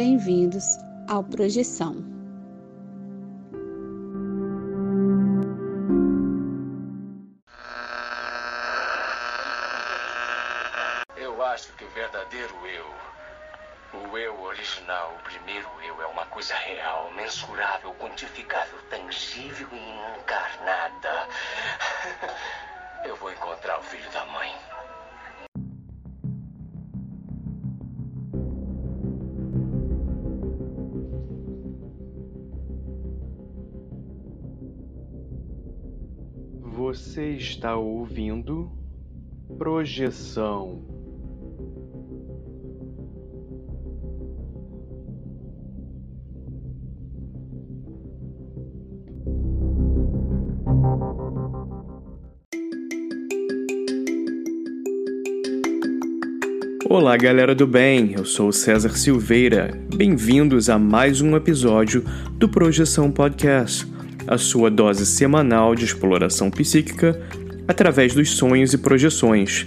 bem-vindos ao Projeção. Está ouvindo Projeção. Olá, galera do bem. Eu sou César Silveira. Bem-vindos a mais um episódio do Projeção Podcast, a sua dose semanal de exploração psíquica através dos sonhos e projeções.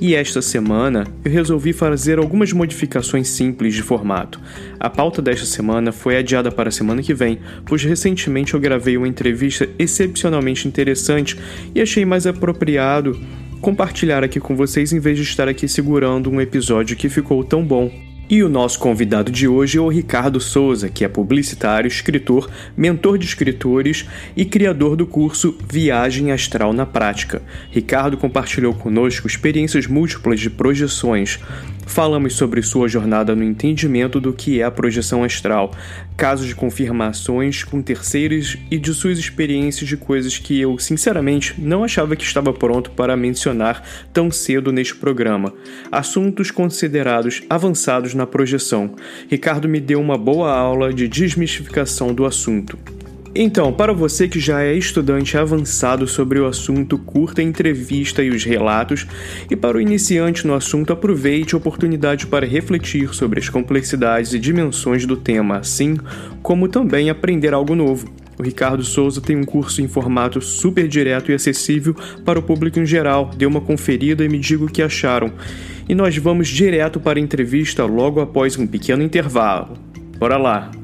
E esta semana eu resolvi fazer algumas modificações simples de formato. A pauta desta semana foi adiada para a semana que vem, pois recentemente eu gravei uma entrevista excepcionalmente interessante e achei mais apropriado compartilhar aqui com vocês em vez de estar aqui segurando um episódio que ficou tão bom. E o nosso convidado de hoje é o Ricardo Souza, que é publicitário, escritor, mentor de escritores e criador do curso Viagem Astral na Prática. Ricardo compartilhou conosco experiências múltiplas de projeções. Falamos sobre sua jornada no entendimento do que é a projeção astral, casos de confirmações com terceiros e de suas experiências de coisas que eu, sinceramente, não achava que estava pronto para mencionar tão cedo neste programa. Assuntos considerados avançados na projeção. Ricardo me deu uma boa aula de desmistificação do assunto. Então, para você que já é estudante avançado sobre o assunto, curta a entrevista e os relatos, e para o iniciante no assunto, aproveite a oportunidade para refletir sobre as complexidades e dimensões do tema, assim como também aprender algo novo. O Ricardo Souza tem um curso em formato super direto e acessível para o público em geral. Dê uma conferida e me diga o que acharam. E nós vamos direto para a entrevista logo após um pequeno intervalo. Bora lá!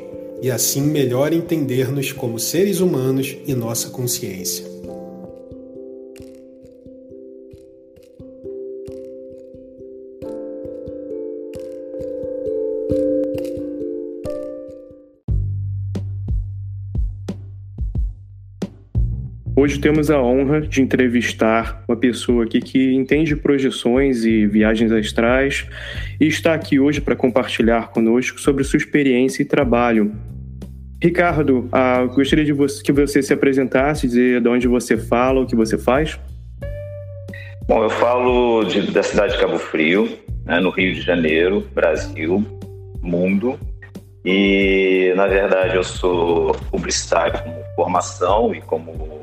e assim melhor entender-nos como seres humanos e nossa consciência. Hoje temos a honra de entrevistar uma pessoa aqui que entende projeções e viagens astrais e está aqui hoje para compartilhar conosco sobre sua experiência e trabalho Ricardo, ah, gostaria de você, que você se apresentasse, dizer de onde você fala, o que você faz. Bom, eu falo de, da cidade de Cabo Frio, né, no Rio de Janeiro, Brasil, mundo. E, na verdade, eu sou publicitário como formação e como,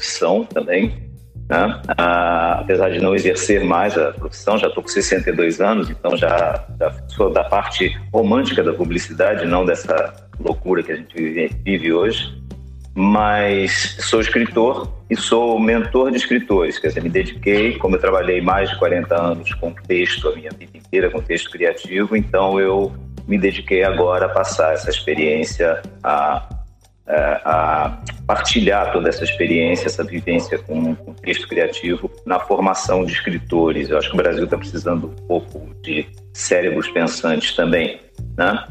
profissão também. Né? Ah, apesar de não exercer mais a profissão, já estou com 62 anos, então já, já sou da parte romântica da publicidade, não dessa loucura que a gente vive, vive hoje, mas sou escritor e sou mentor de escritores, quer dizer, me dediquei, como eu trabalhei mais de 40 anos com texto, a minha vida inteira com texto criativo, então eu me dediquei agora a passar essa experiência a, a partilhar toda essa experiência, essa vivência com, com texto criativo na formação de escritores. Eu acho que o Brasil está precisando um pouco de cérebros pensantes também, né?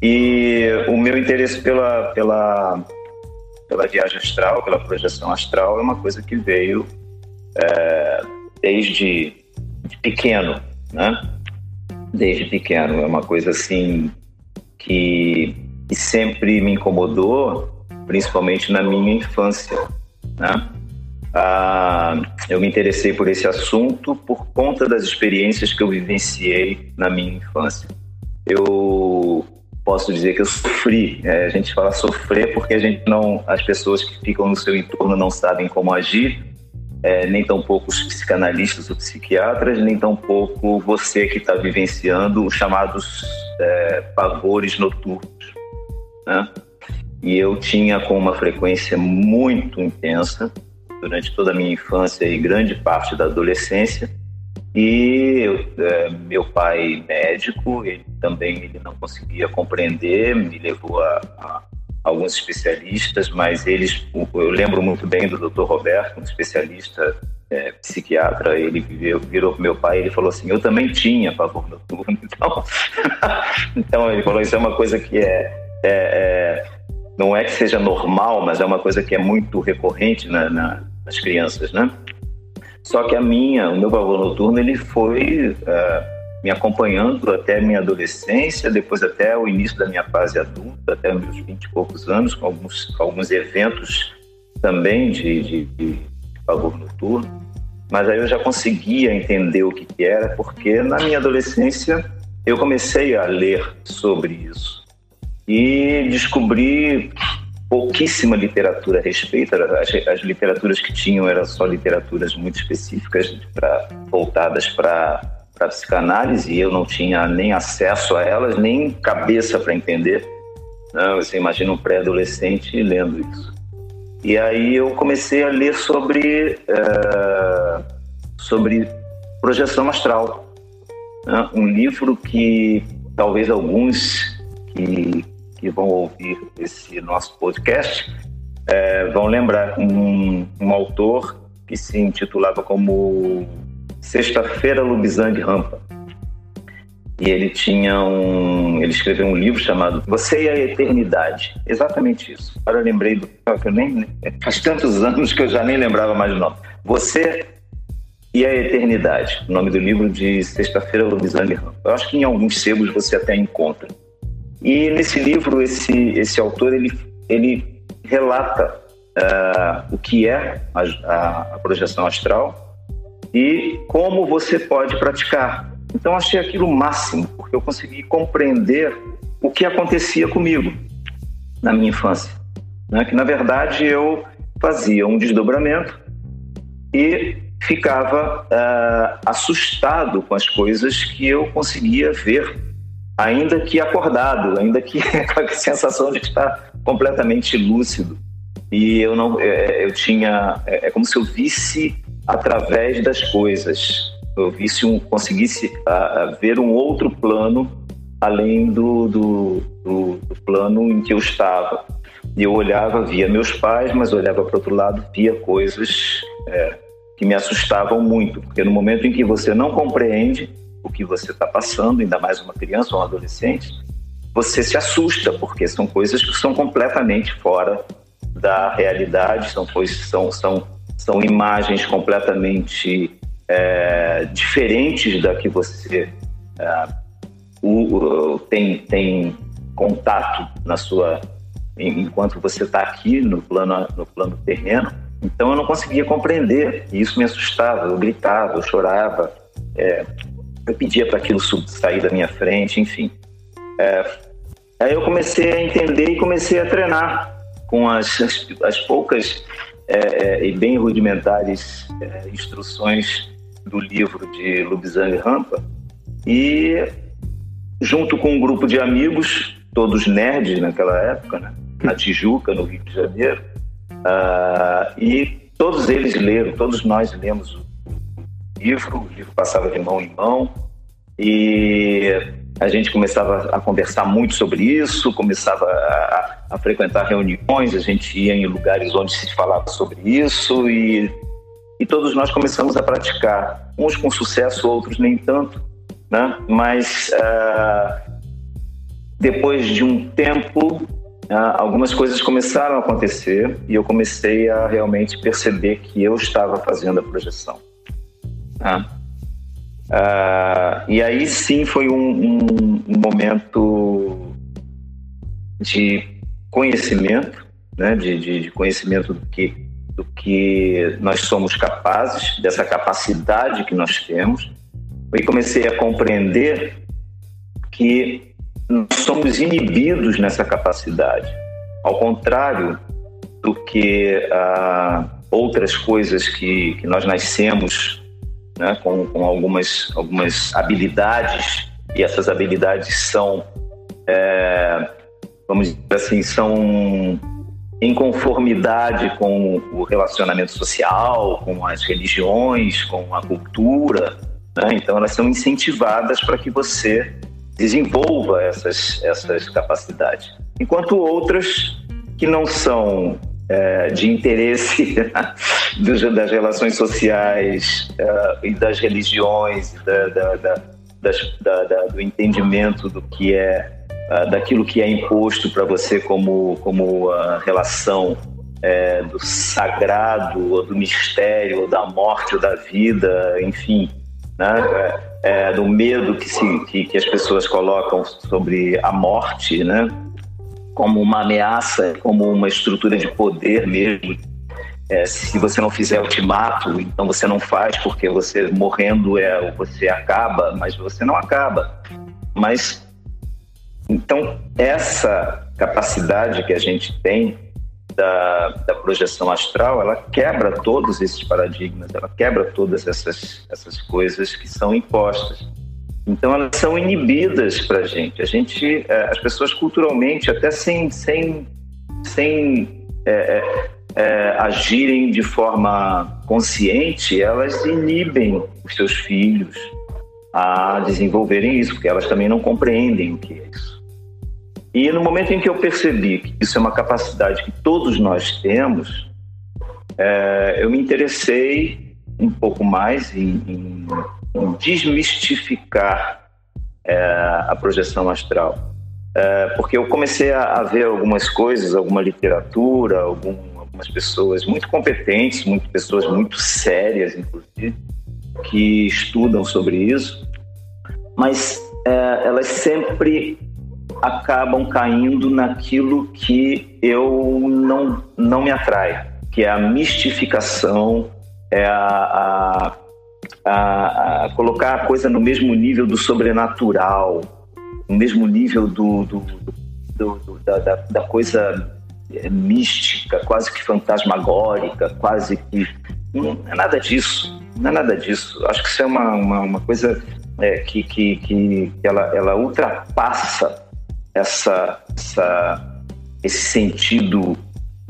E o meu interesse pela, pela, pela viagem astral, pela projeção astral, é uma coisa que veio é, desde pequeno, né? Desde pequeno. É uma coisa assim que, que sempre me incomodou, principalmente na minha infância, né? Ah, eu me interessei por esse assunto por conta das experiências que eu vivenciei na minha infância. Eu posso dizer que eu sofri. É, a gente fala sofrer porque a gente não, as pessoas que ficam no seu entorno não sabem como agir, é, nem tampouco os psicanalistas ou psiquiatras, nem tampouco você que está vivenciando os chamados é, pavores noturnos. Né? E eu tinha com uma frequência muito intensa durante toda a minha infância e grande parte da adolescência e é, meu pai médico, ele também ele não conseguia compreender, me levou a, a alguns especialistas, mas eles, eu lembro muito bem do Dr. Roberto, um especialista é, psiquiatra, ele virou, virou meu pai, ele falou assim, eu também tinha pavor noturno, então, então ele falou isso é uma coisa que é, é, é, não é que seja normal, mas é uma coisa que é muito recorrente na, na, nas crianças, né? Só que a minha, o meu pavor noturno, ele foi uh, me acompanhando até a minha adolescência, depois até o início da minha fase adulta, até meus vinte e poucos anos, com alguns, alguns eventos também de, de, de noturno. Mas aí eu já conseguia entender o que, que era, porque na minha adolescência eu comecei a ler sobre isso e descobri pouquíssima literatura a respeito. As, as literaturas que tinham eram só literaturas muito específicas, pra, voltadas para a psicanálise, e eu não tinha nem acesso a elas, nem cabeça para entender. Não, você imagina um pré-adolescente lendo isso. E aí eu comecei a ler sobre, uh, sobre projeção astral. Né? Um livro que talvez alguns que que vão ouvir esse nosso podcast é, vão lembrar um, um autor que se intitulava como Sexta-feira Lubizang Rampa. E ele tinha um. Ele escreveu um livro chamado Você e a Eternidade. Exatamente isso. Agora eu lembrei do. Eu nem, faz tantos anos que eu já nem lembrava mais o nome. Você e a Eternidade. O nome do livro de Sexta-feira Lubizang Rampa. Eu acho que em alguns sebos você até encontra. E nesse livro, esse, esse autor, ele, ele relata uh, o que é a, a, a projeção astral e como você pode praticar. Então, achei aquilo máximo, porque eu consegui compreender o que acontecia comigo na minha infância. Né? Que, na verdade, eu fazia um desdobramento e ficava uh, assustado com as coisas que eu conseguia ver ainda que acordado, ainda que com a sensação de estar completamente lúcido. E eu não, é, eu tinha, é, é, como se eu visse através das coisas, eu visse um, conseguisse a ver um outro plano além do, do, do, do, plano em que eu estava. E eu olhava, via meus pais, mas olhava para outro lado, via coisas é, que me assustavam muito, porque no momento em que você não compreende, o que você está passando, ainda mais uma criança ou um adolescente, você se assusta, porque são coisas que são completamente fora da realidade, são coisas, são, são, são imagens completamente é, diferentes da que você é, o, o, tem, tem contato na sua enquanto você está aqui no plano no plano terreno. Então eu não conseguia compreender e isso me assustava. Eu gritava, eu chorava. É, eu pedia para aquilo sair da minha frente, enfim. É, aí eu comecei a entender e comecei a treinar com as, as, as poucas é, é, e bem rudimentares é, instruções do livro de Lubzang Rampa e junto com um grupo de amigos, todos nerds naquela época, né? na Tijuca, no Rio de Janeiro, uh, e todos eles leram, todos nós lemos livro, o livro passava de mão em mão, e a gente começava a conversar muito sobre isso, começava a, a, frequentar reuniões, a gente ia em lugares onde se falava sobre isso e, e todos nós começamos a praticar, uns com sucesso, outros nem tanto, né? Mas uh, depois de um tempo, uh, algumas coisas começaram a acontecer e eu comecei a realmente perceber que eu estava fazendo a projeção. Né? E aí sim foi um, um, momento de conhecimento, né? de, de, de conhecimento do que, do que nós somos capazes, dessa capacidade que nós temos. E comecei a compreender que nós somos inibidos nessa capacidade. Ao contrário do que uh, outras coisas que, que nós nascemos né, com, com algumas, algumas habilidades, e essas habilidades são, é, vamos dizer assim, são em conformidade com o relacionamento social, com as religiões, com a cultura. Né? Então, elas são incentivadas para que você desenvolva essas, essas capacidades. Enquanto outras que não são é, de interesse das relações sociais uh, e das religiões, da, da, da, do entendimento do que é, uh, daquilo que é imposto para você como, como uh, relação é, do sagrado, ou do mistério, ou da morte, ou da vida, enfim, né? É, do medo que, se, que, que as pessoas colocam sobre a morte, né? Como uma ameaça, como uma estrutura de poder mesmo. É, se você não fizer ultimato, então você não faz porque você morrendo é você acaba, mas você não acaba. Mas então essa capacidade que a gente tem da, da projeção astral, ela quebra todos esses paradigmas, ela quebra todas essas essas coisas que são impostas. Então elas são inibidas para a gente. A gente, é, as pessoas culturalmente, até sem, sem, sem é, é, é, agirem de forma consciente, elas inibem os seus filhos a desenvolverem isso, porque elas também não compreendem o que é isso. E no momento em que eu percebi que isso é uma capacidade que todos nós temos, é, eu me interessei um pouco mais em, em desmistificar é, a projeção astral. É, porque eu comecei a, a, ver algumas coisas, alguma literatura, algum, algumas pessoas muito competentes, muitas pessoas muito sérias, inclusive, que estudam sobre isso, mas é, elas sempre acabam caindo naquilo que eu não, não me atrai, que é a mistificação, é a, a a, a, colocar a coisa no mesmo nível do sobrenatural, no mesmo nível do, do, do, do da, da, coisa é, mística, quase que fantasmagórica, quase que. Não é nada disso, não é nada disso. Acho que isso é uma, uma, uma coisa é, que, que, que ela, ela ultrapassa essa, essa, esse sentido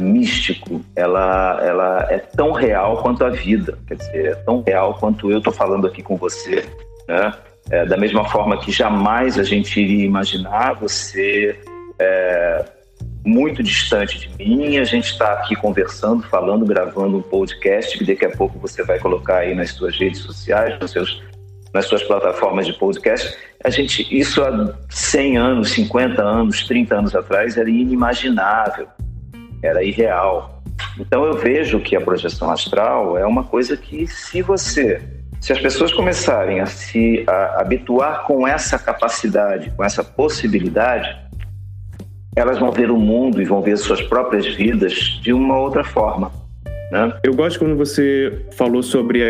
místico, ela, ela é tão real quanto a vida, quer dizer, é tão real quanto eu estou falando aqui com você, né? É, da mesma forma que jamais a gente iria imaginar você é, muito distante de mim, a gente está aqui conversando, falando, gravando um podcast que daqui a pouco você vai colocar aí nas suas redes sociais, nos seus, nas suas plataformas de podcast. A gente, isso há 100 anos, 50 anos, 30 anos atrás era inimaginável era irreal. Então eu vejo que a projeção astral é uma coisa que se você, se as pessoas começarem a se a, habituar com essa capacidade, com essa possibilidade, elas vão ver o mundo e vão ver suas próprias vidas de uma outra forma. Né? Eu gosto quando você falou sobre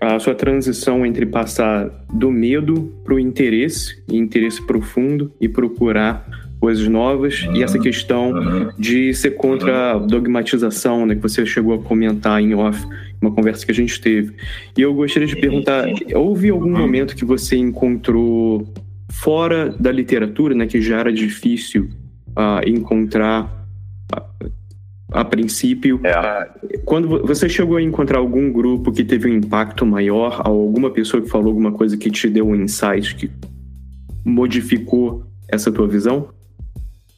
a, a sua transição entre passar do medo para o interesse, interesse profundo e procurar coisas novas uhum. e essa questão uhum. de ser contra a dogmatização, né, que você chegou a comentar em off, uma conversa que a gente teve. E eu gostaria de perguntar, houve algum momento que você encontrou fora da literatura, né, que já era difícil uh, encontrar a princípio. É. Quando você chegou a encontrar algum grupo que teve um impacto maior, alguma pessoa que falou alguma coisa que te deu um insight que modificou essa tua visão?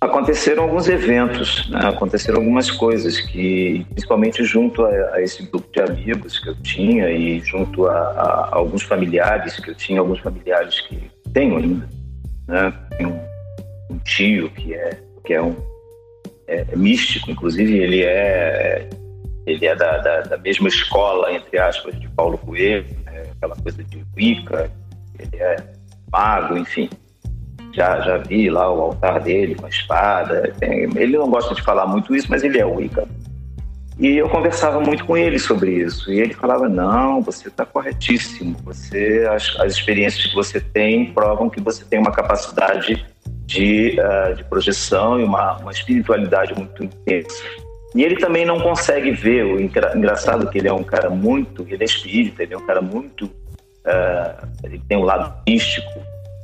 Aconteceram alguns eventos, né? aconteceram algumas coisas que, principalmente junto a, a, esse grupo de amigos que eu tinha e junto a, a, alguns familiares que eu tinha, alguns familiares que tenho ainda, né? Tem um, um tio que é que é um é, é místico, inclusive ele é ele é da, da, da, mesma escola entre aspas de Paulo Coelho, né? aquela coisa de Wicca, ele é mago, enfim já, já vi lá o altar dele com a espada. ele não gosta de falar muito isso, mas ele é Wicca. E eu conversava muito com ele sobre isso. E ele falava: Não, você está corretíssimo. Você, as, as, experiências que você tem provam que você tem uma capacidade de, uh, de projeção e uma, uma espiritualidade muito intensa. E ele também não consegue ver. O engraçado que ele é um cara muito. Ele é espírita, ele é um cara muito. Uh, ele tem um lado místico,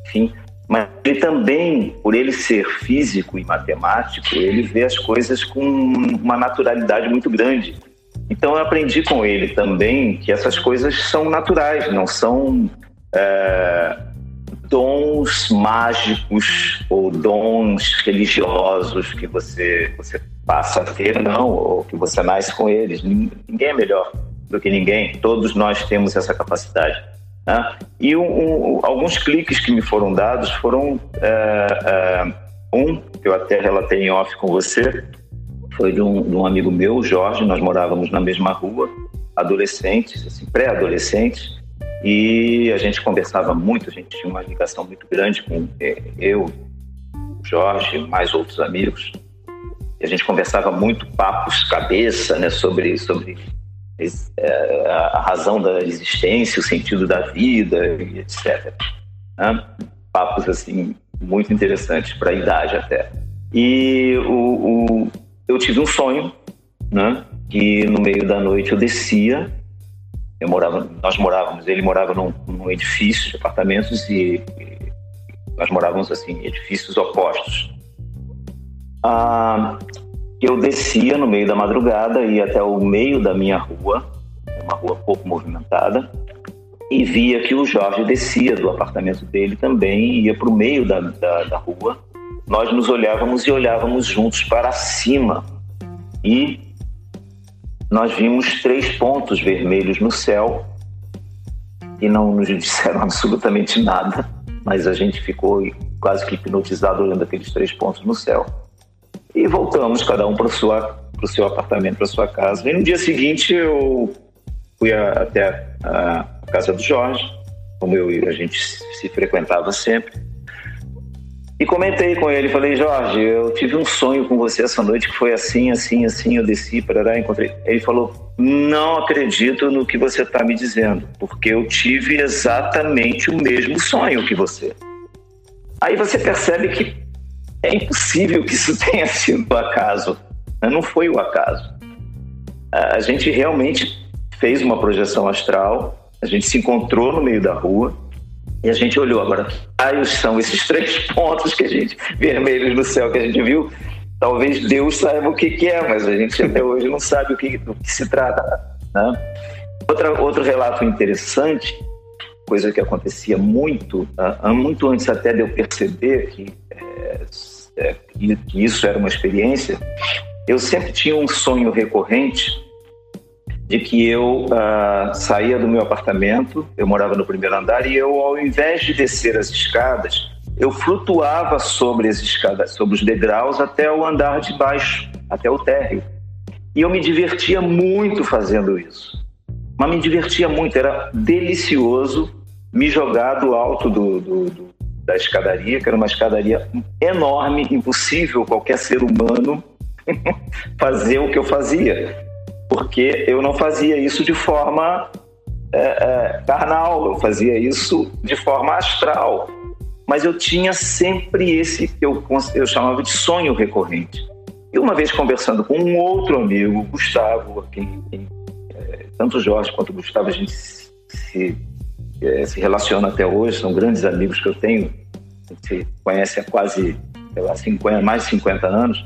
enfim mas ele também, por ele ser físico e matemático, ele vê as coisas com uma naturalidade muito grande. Então eu aprendi com ele também que essas coisas são naturais, não são é, dons mágicos ou dons religiosos que você, você passa a ter, não, ou que você nasce com eles. Ninguém é melhor do que ninguém, todos nós temos essa capacidade. Né? E um, um, alguns cliques que me foram dados foram é, é, um que eu até relatei em off com você foi de um, de um amigo meu, Jorge. Nós morávamos na mesma rua, adolescentes, assim, pré-adolescentes, e a gente conversava muito. A gente tinha uma ligação muito grande com é, eu, Jorge, mais outros amigos. E a gente conversava muito papos cabeça, né, sobre sobre a razão da existência, o sentido da vida, etc. Né? Papos assim muito interessantes para a idade até. E o, o, eu tive um sonho, né? Que no meio da noite eu descia. Eu morava, nós morávamos, ele morava num, num edifício de apartamentos e, nós morávamos assim edifícios opostos. Ah, eu descia no meio da madrugada, ia até o meio da minha rua, uma rua pouco movimentada, e via que o Jorge descia do apartamento dele também, ia para o meio da, da, da rua. Nós nos olhávamos e olhávamos juntos para cima. E nós vimos três pontos vermelhos no céu e não nos disseram absolutamente nada, mas a gente ficou quase que hipnotizado olhando aqueles três pontos no céu. E voltamos, cada um para o seu apartamento, para sua casa. E no dia seguinte eu fui a, até a, a, casa do Jorge, como eu a gente se frequentava sempre. E comentei com ele, falei, Jorge, eu tive um sonho com você essa noite que foi assim, assim, assim, eu desci, parará, encontrei. Ele falou, não acredito no que você está me dizendo, porque eu tive exatamente o mesmo sonho que você. Aí você percebe que é impossível que isso tenha sido acaso. Né? Não foi o acaso. A gente realmente fez uma projeção astral, a gente se encontrou no meio da rua e a gente olhou. Agora, quais são esses três pontos que a gente, vermelhos no céu que a gente viu? Talvez Deus saiba o que, que é, mas a gente até hoje não sabe o que, do que se trata. Né? Outra, outro relato interessante, coisa que acontecia muito, uh, muito antes até de eu perceber que é, que isso era uma experiência, eu sempre tinha um sonho recorrente de que eu uh, saía do meu apartamento, eu morava no primeiro andar, e eu, ao invés de descer as escadas, eu flutuava sobre as escadas, sobre os degraus até o andar de baixo, até o térreo. E eu me divertia muito fazendo isso. Mas me divertia muito, era delicioso me jogar do alto do, do, do da escadaria, que era uma escadaria enorme, impossível qualquer ser humano fazer o que eu fazia, porque eu não fazia isso de forma é, é, carnal, eu fazia isso de forma astral. Mas eu tinha sempre esse que eu, eu chamava de sonho recorrente. E uma vez conversando com um outro amigo, Gustavo, quem, quem é, tanto Jorge quanto Gustavo, a gente se, é, se relaciona até hoje, são grandes amigos que eu tenho, se conhece há quase sei lá, 50, mais de 50 anos.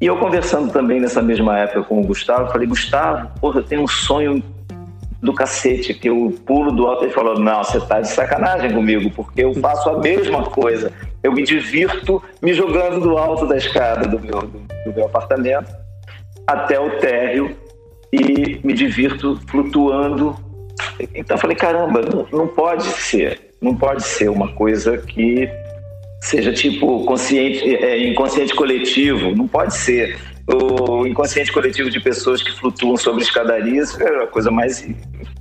E eu conversando também nessa mesma época com o Gustavo, falei, Gustavo, porra, eu tenho um sonho do cacete, que eu pulo do alto e falou: Não, você tá de sacanagem comigo, porque eu faço a mesma coisa. Eu me divirto me jogando do alto da escada do meu, do, do meu apartamento até o térreo e me divirto flutuando. Então eu falei: Caramba, não, não pode ser, não pode ser uma coisa que seja tipo consciente, é, inconsciente coletivo, não pode ser o inconsciente coletivo de pessoas que flutuam sobre escadarias é a coisa mais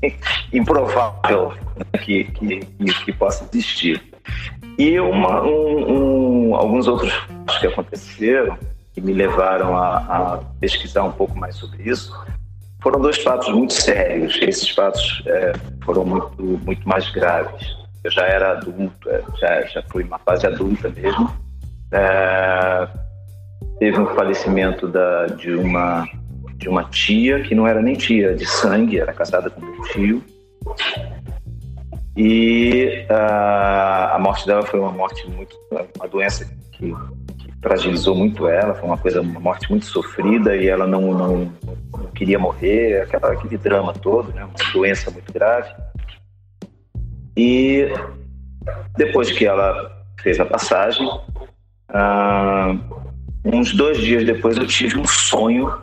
improvável que, que, que, possa existir. E uma, um, um, alguns outros que aconteceram, que me levaram a, a, pesquisar um pouco mais sobre isso, foram dois fatos muito sérios. Esses fatos é, foram muito, muito mais graves. Eu já era adulto, é, já, já fui uma fase adulta mesmo. É, teve um falecimento da, de, uma, de uma tia, que não era nem tia de sangue, era casada com meu tio. E uh, a morte dela foi uma morte muito. uma doença que, fragilizou muito ela, foi uma coisa, uma morte muito sofrida e ela não, não, não queria morrer, aquela, aquele drama todo, né? uma doença muito grave. E depois que ela fez a passagem, uh, Uns dois dias depois eu tive um sonho,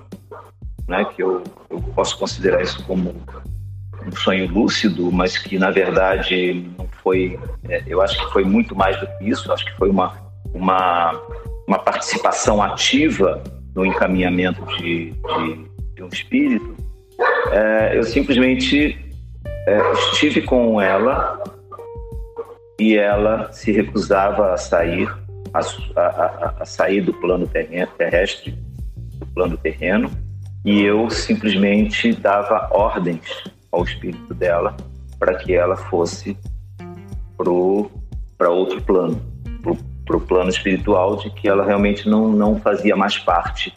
né, que eu, eu posso considerar isso como um sonho lúcido, mas que na verdade não foi. É, eu acho que foi muito mais do que isso. Acho que foi uma uma, uma participação ativa no encaminhamento de, de, de um espírito. É, eu simplesmente é, estive com ela e ela se recusava a sair a, a, a sair do plano terrestre, do plano terreno, e eu simplesmente dava ordens ao espírito dela para que ela fosse para outro plano, para o plano espiritual, de que ela realmente não, não fazia mais parte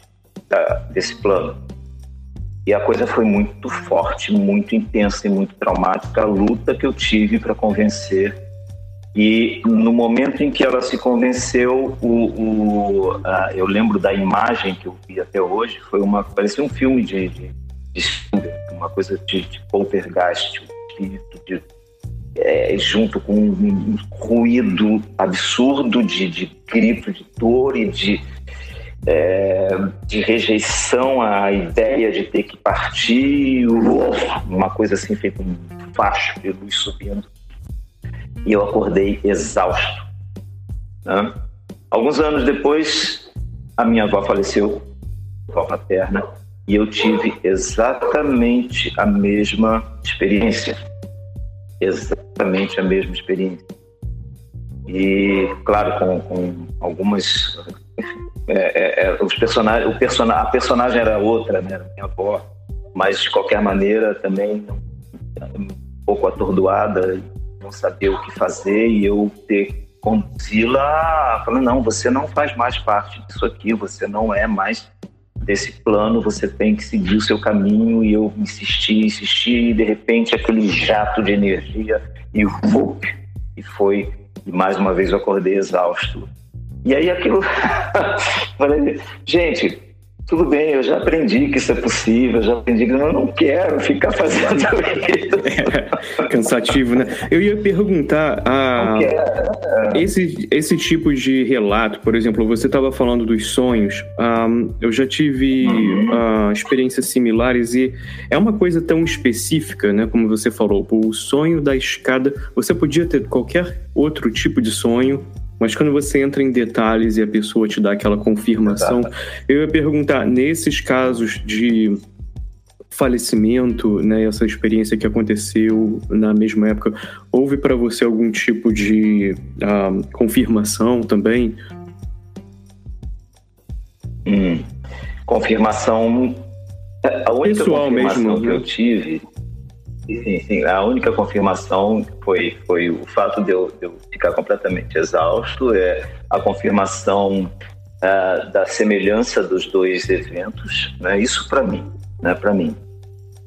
da, desse plano. E a coisa foi muito forte, muito intensa e muito traumática, a luta que eu tive para convencer e no momento em que ela se convenceu, o, o eu lembro da imagem que eu vi até hoje, foi uma parecia um filme de, de, de uma coisa de, de poltergeist, um espírito de, é, junto com um ruído absurdo de, de grito de dor e de, é, de rejeição à ideia de ter que partir, uma coisa assim feita um facho de luz subindo e eu acordei exausto. Né? Alguns anos depois, a minha avó faleceu, avó paterna, e eu tive exatamente a mesma experiência. Exatamente a mesma experiência. E, claro, com, com algumas. É, é, é os personagens, o person, a personagem era outra, né? Minha avó, mas de qualquer maneira também um pouco atordoada não saber o que fazer e eu ter conduzi-la falando, não, você não faz mais parte disso aqui, você não é mais desse plano, você tem que seguir o seu caminho e eu insisti, insisti e de repente aquele jato de energia e vup, e foi, e mais uma vez eu acordei exausto. E aí aquilo, gente, tudo bem, eu já aprendi que isso é possível, já aprendi que eu não quero ficar fazendo isso. É, cansativo, né? Eu ia perguntar a esse, esse tipo de relato, por exemplo, você estava falando dos sonhos, um, eu já tive uhum. uh, experiências similares e é uma coisa tão específica, né? Como você falou, o sonho da escada, você podia ter qualquer outro tipo de sonho mas quando você entra em detalhes e a pessoa te dá aquela confirmação, Exato. eu ia perguntar, nesses casos de falecimento, né, essa experiência que aconteceu na mesma época, houve para você algum tipo de uh, confirmação também? Hum, confirmação. A única Pessoal confirmação mesmo, que né? eu tive Sim, sim. A única confirmação foi, foi o fato de eu, de eu ficar completamente exausto, é a confirmação uh, da semelhança dos dois eventos, né? Isso para mim, né? Para mim.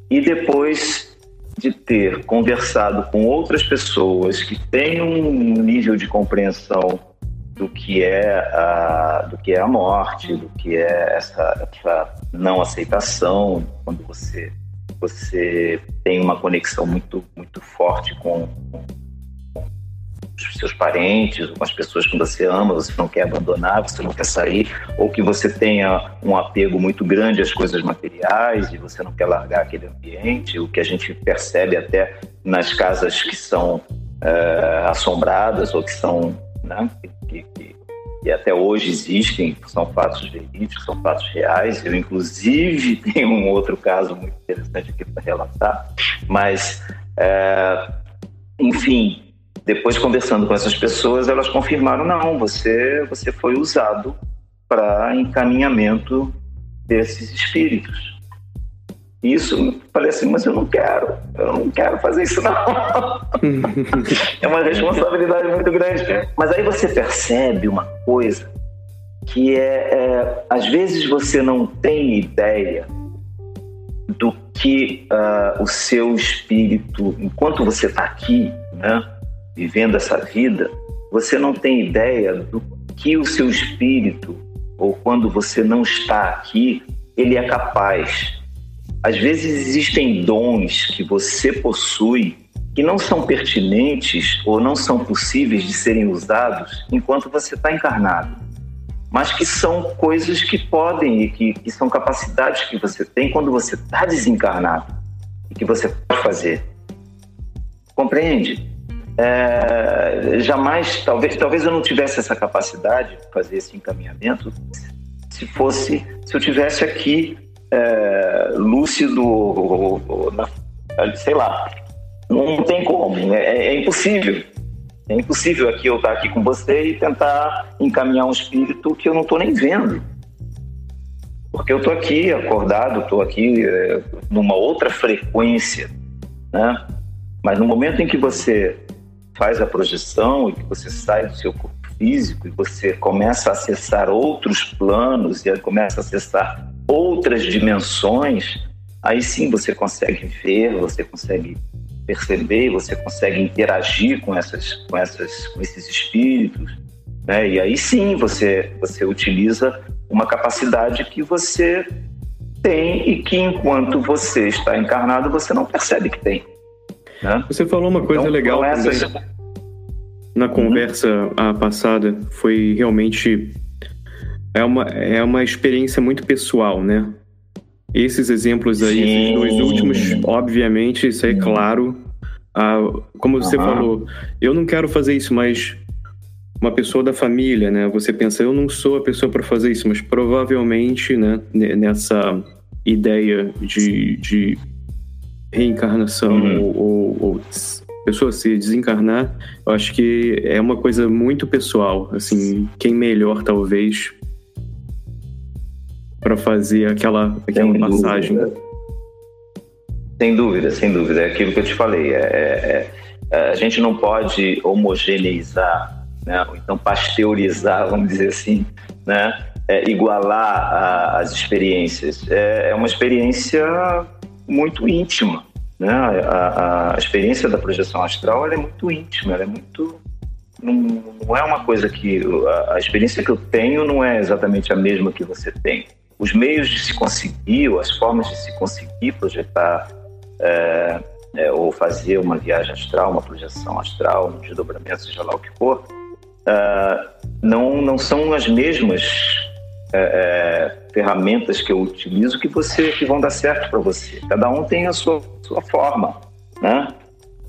E depois de ter conversado com outras pessoas que têm um nível de compreensão do que é a, do que é a morte, do que é essa, essa não aceitação quando você você tem uma conexão muito, muito forte com, os seus parentes, com as pessoas que você ama, você não quer abandonar, você não quer sair, ou que você tenha um apego muito grande às coisas materiais e você não quer largar aquele ambiente, o que a gente percebe até nas casas que são é, assombradas ou que são né, que, que, que, até hoje existem, são fatos verídicos, são fatos reais. Eu, inclusive, tenho um outro caso muito interessante aqui para relatar, mas, é, enfim, depois, conversando com essas pessoas, elas confirmaram: não, você, você foi usado para encaminhamento desses espíritos. Isso, falei assim, mas eu não quero, eu não quero fazer isso não. é uma responsabilidade muito grande. Mas aí você percebe uma coisa que é, é às vezes você não tem ideia do que uh, o seu espírito, enquanto você está aqui, né, vivendo essa vida, você não tem ideia do que o seu espírito, ou quando você não está aqui, ele é capaz. Às vezes existem dons que você possui que não são pertinentes ou não são possíveis de serem usados enquanto você está encarnado, mas que são coisas que podem e que, que são capacidades que você tem quando você está desencarnado e que você pode fazer. Compreende? É, jamais, talvez, talvez eu não tivesse essa capacidade de fazer esse encaminhamento se fosse, se eu tivesse aqui é, lúcido, sei lá, não tem como, é, é, é, impossível. É impossível aqui eu estar aqui com você e tentar encaminhar um espírito que eu não estou nem vendo. Porque eu estou aqui acordado, estou aqui é, numa outra frequência, né? Mas no momento em que você faz a projeção e que você sai do seu corpo físico e você começa a acessar outros planos e começa a acessar outras dimensões, aí sim você consegue ver, você consegue perceber, você consegue interagir com essas, com essas, com esses espíritos, né? E aí sim você você utiliza uma capacidade que você tem e que enquanto você está encarnado você não percebe que tem. Né? Você falou uma coisa então, legal essas... na conversa uhum. passada, foi realmente é uma, é uma experiência muito pessoal, né? Esses exemplos aí, Sim. esses dois últimos, obviamente, isso é claro. Ah, como você falou, eu não quero fazer isso, mas uma pessoa da família, né? Você pensa, eu não sou a pessoa para fazer isso, mas provavelmente, né, nessa ideia de, de reencarnação uhum. ou, ou, ou pessoa se desencarnar, eu acho que é uma coisa muito pessoal. Assim, quem melhor talvez para fazer aquela, aquela sem passagem. Dúvida. Sem dúvida, sem dúvida. É aquilo que eu te falei. É, é, é, a gente não pode homogeneizar, né? ou então pasteurizar, vamos dizer assim, né? É, igualar a, as experiências. É, é uma experiência muito íntima. Né? A, a, experiência da projeção astral é muito íntima, ela é muito. Não, é uma coisa que. A, experiência que eu tenho não é exatamente a mesma que você tem. Os meios de se conseguir, ou as formas de se conseguir projetar é, é, ou fazer uma viagem astral, uma projeção astral, um desdobramento, seja lá o que for, é, não, não são as mesmas é, é, ferramentas que eu utilizo que você que vão dar certo para você. Cada um tem a sua, sua forma, né?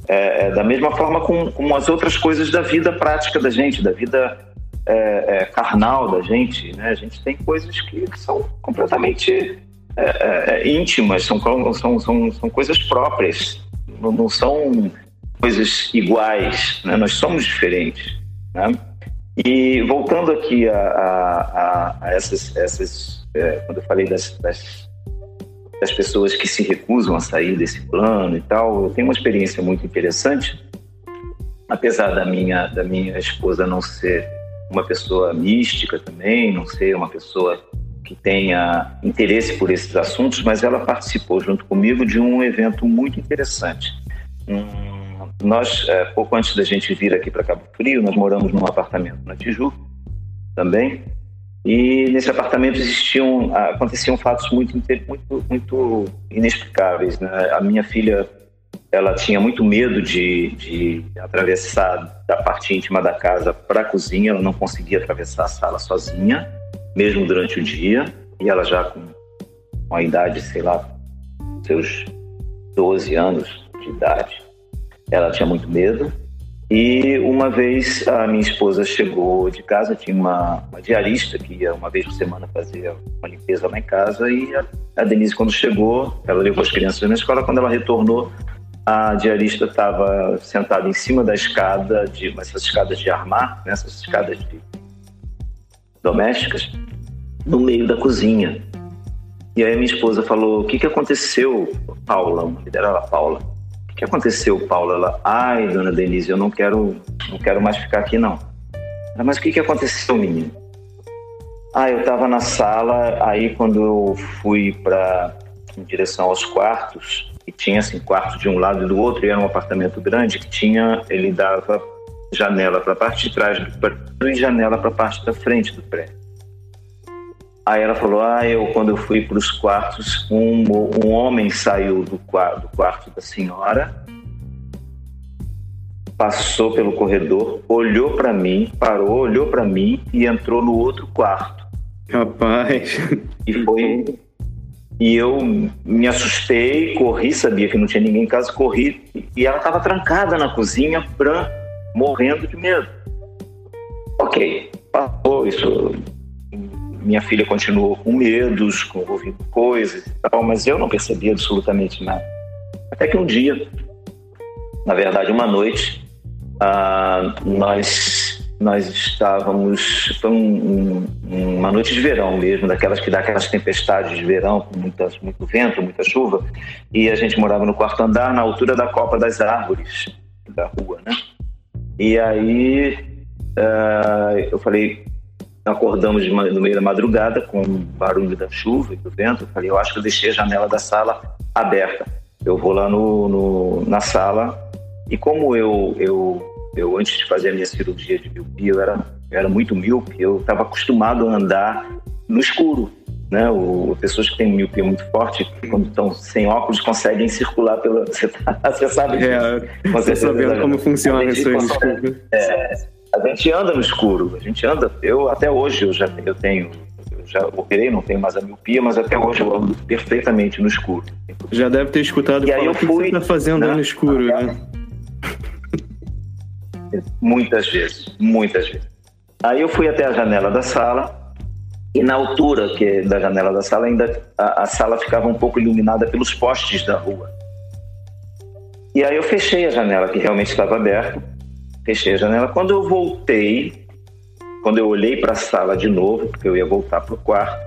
É, da mesma forma com, com as outras coisas da vida prática da gente, da vida é, é, carnal da gente, né? A gente tem coisas que são completamente íntimas, são, são, são, são coisas próprias, não, não são coisas iguais, né? Nós somos diferentes, né? E voltando aqui a, a, a essas, essas é, quando eu falei das, das, das, pessoas que se recusam a sair desse plano e tal, eu tenho uma experiência muito interessante, apesar da minha, da minha esposa não ser uma pessoa mística também, não ser uma pessoa que tenha interesse por esses assuntos, mas ela participou junto comigo de um evento muito interessante. Um, nós, é, pouco antes da gente vir aqui para Cabo Frio, nós moramos num apartamento na Tijuca também. E nesse apartamento existiam, aconteciam fatos muito, muito, muito inexplicáveis. Né? A minha filha, ela tinha muito medo de, de atravessar da parte íntima da casa para a cozinha. Ela não conseguia atravessar a sala sozinha, mesmo durante o dia. E ela já com uma idade, sei lá, seus 12 anos de idade, ela tinha muito medo. E uma vez a minha esposa chegou de casa, tinha uma, uma diarista que ia uma vez por semana fazer uma limpeza lá em casa. E a, a Denise, quando chegou, ela levou as crianças na escola. Quando ela retornou, a diarista estava sentada em cima da escada, de essas escadas de armar, né, essas escadas de domésticas, no meio da cozinha. E aí minha esposa falou: O que, que aconteceu, Paula? O nome dela era Paula que aconteceu, Paula? Ela, ai, dona Denise, eu não quero, não quero mais ficar aqui, não. Ela, Mas o que, que aconteceu, menino? Ah, eu estava na sala, aí quando eu fui para em direção aos quartos, e tinha assim, quarto de um lado e do outro, e era um apartamento grande que tinha, ele dava janela para a parte de trás do prédio e janela para a parte da frente do prédio. Aí ela falou: Ah, eu, quando eu fui para os quartos, um, um homem saiu do quarto, do quarto da senhora, passou pelo corredor, olhou para mim, parou, olhou para mim e entrou no outro quarto. Rapaz. E foi. E eu me assustei, corri, sabia que não tinha ninguém em casa, corri. E ela estava trancada na cozinha, morrendo de medo. Ok, passou isso minha filha continuou com medos, com ouvindo coisas e tal, mas eu não percebi absolutamente nada. Até que um dia, na verdade, uma noite, ah, nós nós estávamos foi um, um, uma noite de verão mesmo, daquelas que dá aquelas tempestades de verão com muitas, muito vento, muita chuva, e a gente morava no quarto andar, na altura da copa das árvores da rua, né? E aí uh, eu falei, acordamos de, no meio da madrugada com o barulho da chuva e do vento. Eu falei, eu acho que eu deixei a janela da sala aberta. Eu vou lá no, no na sala e como eu, eu, eu antes de fazer a minha cirurgia de miopia, eu era, eu era muito míope, eu estava acostumado a andar no escuro. Né? O, pessoas que têm miopia muito forte, quando estão sem óculos, conseguem circular pela. Você, tá, você sabe disso. É, você sabendo como funciona isso aí. É, a gente anda no escuro, a gente anda. Eu até hoje eu já eu tenho, eu já operei, não tenho mais a miopia, mas até hoje eu ando perfeitamente no escuro. Já deve ter escutado e aí eu fui, o que você está fazendo né? no escuro, né? Muitas vezes, muitas vezes. Aí eu fui até a janela da sala e na altura que da janela da sala ainda a, a sala ficava um pouco iluminada pelos postes da rua. E aí eu fechei a janela que realmente estava aberta fechei a janela. Quando eu voltei, quando eu olhei para a sala de novo, porque eu ia voltar para o quarto,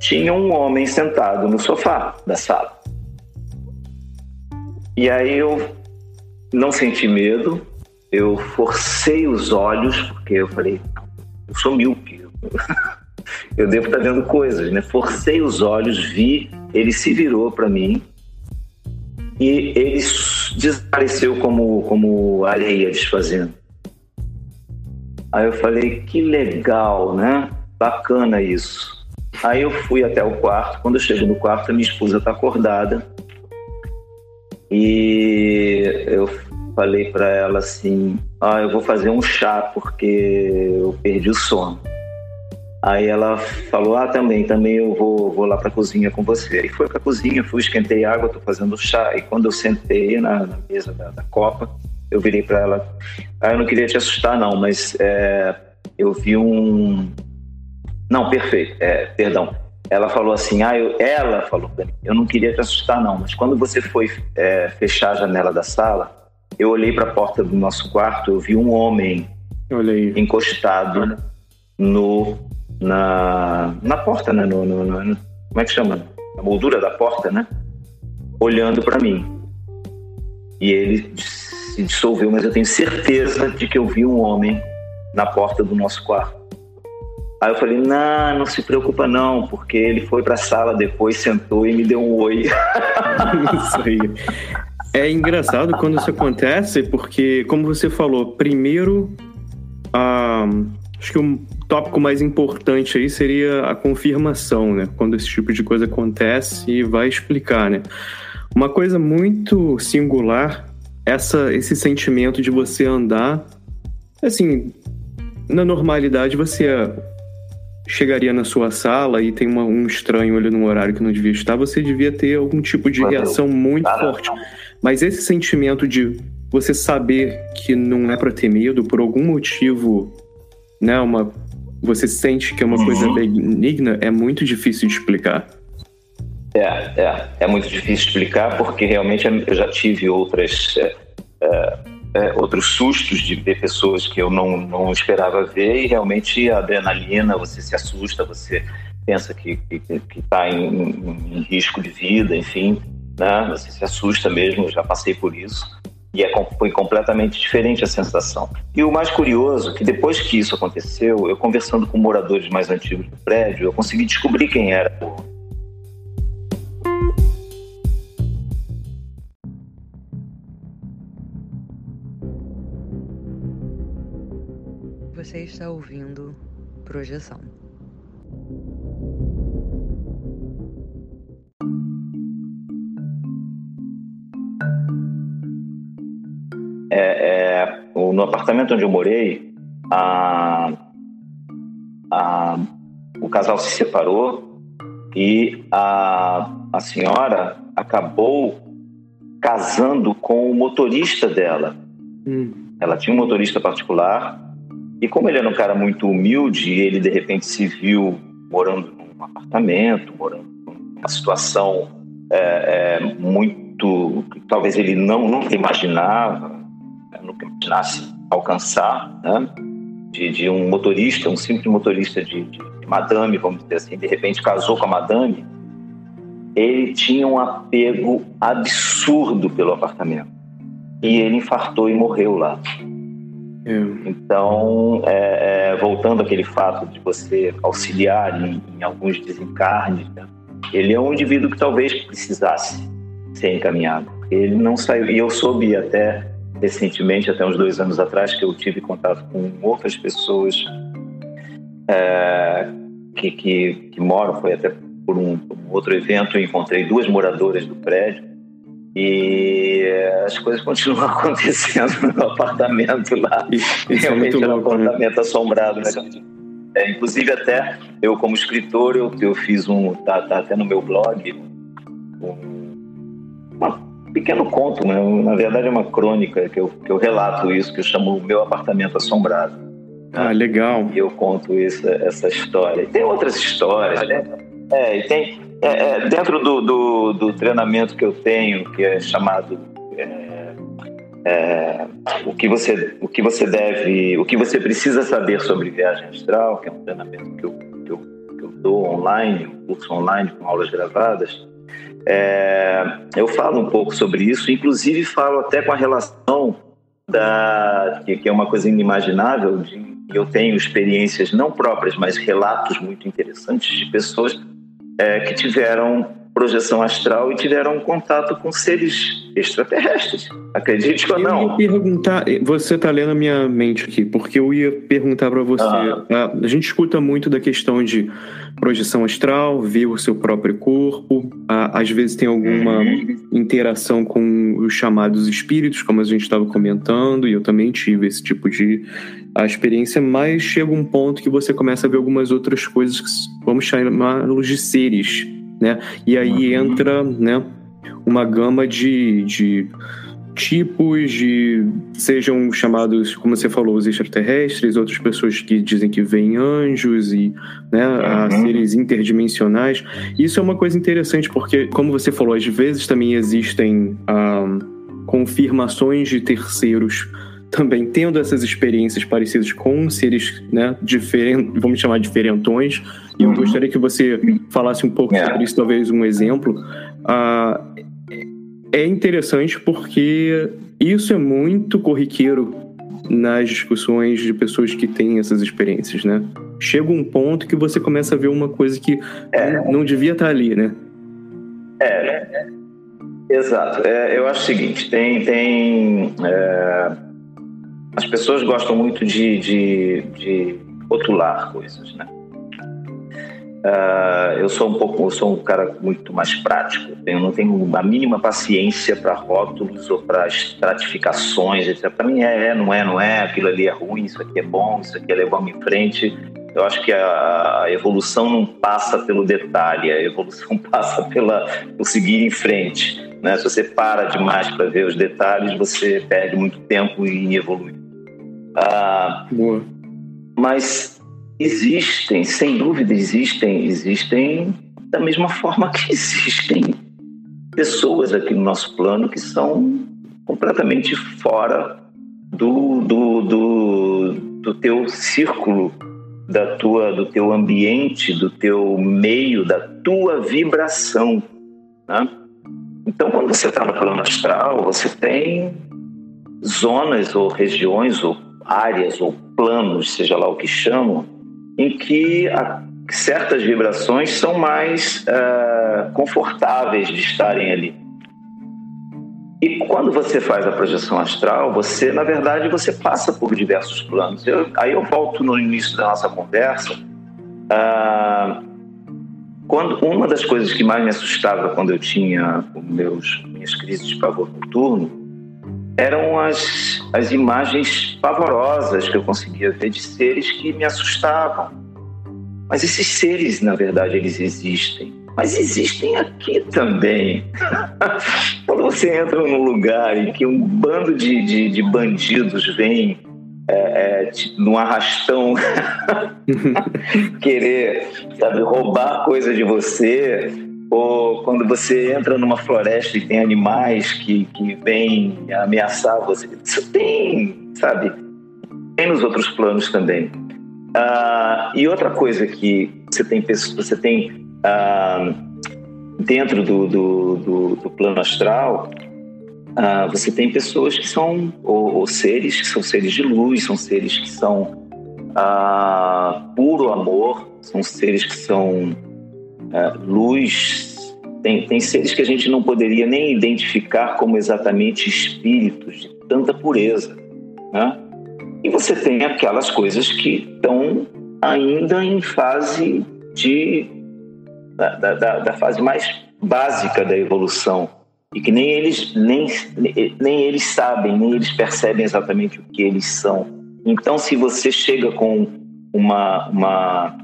tinha um homem sentado no sofá da sala. E aí eu não senti medo, eu forcei os olhos, porque eu falei, eu sou míope, eu devo estar vendo coisas, né? Forcei os olhos, vi, ele se virou para mim e ele desapareceu como, como areia desfazendo. Aí eu falei, que legal, né? Bacana isso. Aí eu fui até o quarto. Quando eu chego no quarto, a minha esposa está acordada. E eu falei para ela assim: Ah, eu vou fazer um chá porque eu perdi o sono. Aí ela falou: Ah, também, também eu vou, vou lá para a cozinha com você. E foi para a cozinha, fui, esquentei água, estou fazendo chá. E quando eu sentei na, na mesa da, da, copa, eu virei para ela: Ah, eu não queria te assustar, não, mas é, eu vi um. Não, perfeito, é, perdão. Ela falou assim: Ah, eu, ela falou Eu não queria te assustar, não, mas quando você foi é, fechar a janela da sala, eu olhei para a porta do nosso quarto, eu vi um homem encostado no na, na porta, né? No, no, no, como é que chama? Na moldura da porta, né? Olhando para mim. E ele se dissolveu, mas eu tenho certeza de que eu vi um homem na porta do nosso quarto. Aí eu falei: não, não se preocupa não, porque ele foi para a sala depois, sentou e me deu um oi. Isso aí. É engraçado quando isso acontece, porque, como você falou, primeiro a acho que um tópico mais importante aí seria a confirmação, né? Quando esse tipo de coisa acontece e vai explicar, né? Uma coisa muito singular, essa, esse sentimento de você andar, assim, na normalidade você chegaria na sua sala e tem uma, um estranho ali no horário que não devia estar, você devia ter algum tipo de reação muito forte. Mas esse sentimento de você saber que não é para ter medo por algum motivo, né, uma você sente que é uma uhum. coisa benigna, é muito difícil de explicar. É, é, é muito difícil de explicar porque realmente eu já tive outras é, é, é, outros sustos de ver pessoas que eu não, não esperava ver e realmente a adrenalina, você se assusta, você pensa que está em, em, risco de vida, enfim, né? você se assusta mesmo, já passei por isso. E é, foi completamente diferente a sensação. E o mais curioso que depois que isso aconteceu, eu conversando com moradores mais antigos do prédio, eu consegui descobrir quem era Você está ouvindo Projeção. É, é, no apartamento onde eu morei, a, a, o casal se separou e a, a senhora acabou casando com o motorista dela. Hum. Ela tinha um motorista particular e como ele era um cara muito humilde, ele de repente se viu morando num apartamento, morando numa situação é, é, muito que talvez ele não nunca imaginava, né, nunca imaginasse alcançar, né? de, de, um motorista, um simples motorista de, de, de madame, vamos dizer assim, de repente casou com a madame, ele tinha um apego absurdo pelo apartamento. E ele infartou e morreu lá. Então, é, é, voltando àquele fato de você auxiliar em, em alguns desencarnes, né? ele é um indivíduo que talvez precisasse ser encaminhado. Ele não saiu, e eu soube até recentemente, até uns dois anos atrás, que eu tive contato com outras pessoas é, que, que, que, moram, foi até por um, por um outro evento, eu encontrei duas moradoras do prédio e as coisas continuam acontecendo no apartamento lá. Isso, isso Realmente é, um louco, né? apartamento né? assombrado, né? É, inclusive até eu como escritor eu, eu fiz um tá, tá até no meu blog um, um pequeno conto, né? na verdade é uma crônica que eu, que eu relato isso que eu chamo o meu apartamento assombrado. Ah, legal. E eu conto essa, essa história. E tem outras histórias, né? É, e tem, é, é, dentro do, do, do, treinamento que eu tenho, que é chamado é, é, o que você o que você deve, o que você precisa saber sobre viagem astral, que é um treinamento que eu, que eu, que eu dou online, um curso online com aulas gravadas. É, eu falo um pouco sobre isso, inclusive falo até com a relação da que, que é uma coisa inimaginável de eu tenho experiências não próprias, mas relatos muito interessantes de pessoas é, que tiveram projeção astral e tiveram contato com seres extraterrestres. Acredite ou não. Eu ia perguntar, você está lendo a minha mente aqui, porque eu ia perguntar para você. Ah. A, gente escuta muito da questão de projeção astral, ver o seu próprio corpo, às vezes tem alguma uhum. interação com os chamados espíritos, como a gente estava comentando, e eu também tive esse tipo de a experiência, mas chega um ponto que você começa a ver algumas outras coisas que vamos chamá-los de seres, né? E aí uhum. entra, né, uma gama de, de tipos de sejam chamados, como você falou, os extraterrestres, outras pessoas que dizem que veem anjos e né, uhum. seres interdimensionais. Isso é uma coisa interessante porque, como você falou, às vezes também existem ah, confirmações de terceiros também tendo essas experiências parecidas com seres né, diferentes, vamos chamar de diferentões, e eu uhum. gostaria que você falasse um pouco é. sobre isso, talvez um exemplo. Ah, é interessante porque isso é muito corriqueiro nas discussões de pessoas que têm essas experiências, né? Chega um ponto que você começa a ver uma coisa que é. não devia estar ali, né? É, é exato. É, eu acho o seguinte, tem, tem é, as pessoas gostam muito de, de, de rotular coisas, né? Uh, eu sou um pouco, eu sou um cara muito mais prático. Eu não tenho a mínima paciência para rótulos ou para estratificações. Para mim é, é, não é, não é. Aquilo ali é ruim, isso aqui é bom, isso aqui é levar em frente. Eu acho que a, evolução não passa pelo detalhe, a evolução passa pela por seguir em frente. Né? Se você para demais para ver os detalhes, você perde muito tempo em evoluir. Ah, Boa. Mas Existem, sem dúvida existem, existem da mesma forma que existem pessoas aqui no nosso plano que são completamente fora do, do, do, do teu círculo, da tua, do teu ambiente, do teu meio, da tua vibração. Né? Então, quando você está no plano astral, você tem zonas ou regiões ou áreas ou planos, seja lá o que chamam, em que a, certas vibrações são mais uh, confortáveis de estarem ali. E quando você faz a projeção astral, você, na verdade, você passa por diversos planos. Eu, aí eu volto no início da nossa conversa. Uh, quando uma das coisas que mais me assustava quando eu tinha meus minhas crises de pavor noturno eram as, as imagens pavorosas que eu conseguia ver de seres que me assustavam. Mas esses seres, na verdade, eles existem. Mas existem aqui também. Quando você entra num lugar em que um bando de, de, de bandidos vem é, é, num arrastão querer sabe, roubar coisa de você, ou quando você entra numa floresta e tem animais que, que vêm ameaçar você. Isso tem, sabe? Tem nos outros planos também. Uh, e outra coisa que você tem, você tem uh, dentro do, do, do, do, plano astral, uh, você tem pessoas que são, ou, ou, seres que são seres de luz, são seres que são puro amor, são seres que são luz. Tem, tem seres que a gente não poderia nem identificar como exatamente espíritos de tanta pureza. Né? E você tem aquelas coisas que estão ainda em fase de da, da, da, fase mais básica da evolução e que nem eles nem, nem eles sabem nem eles percebem exatamente o que eles são então se você chega com uma, uma é,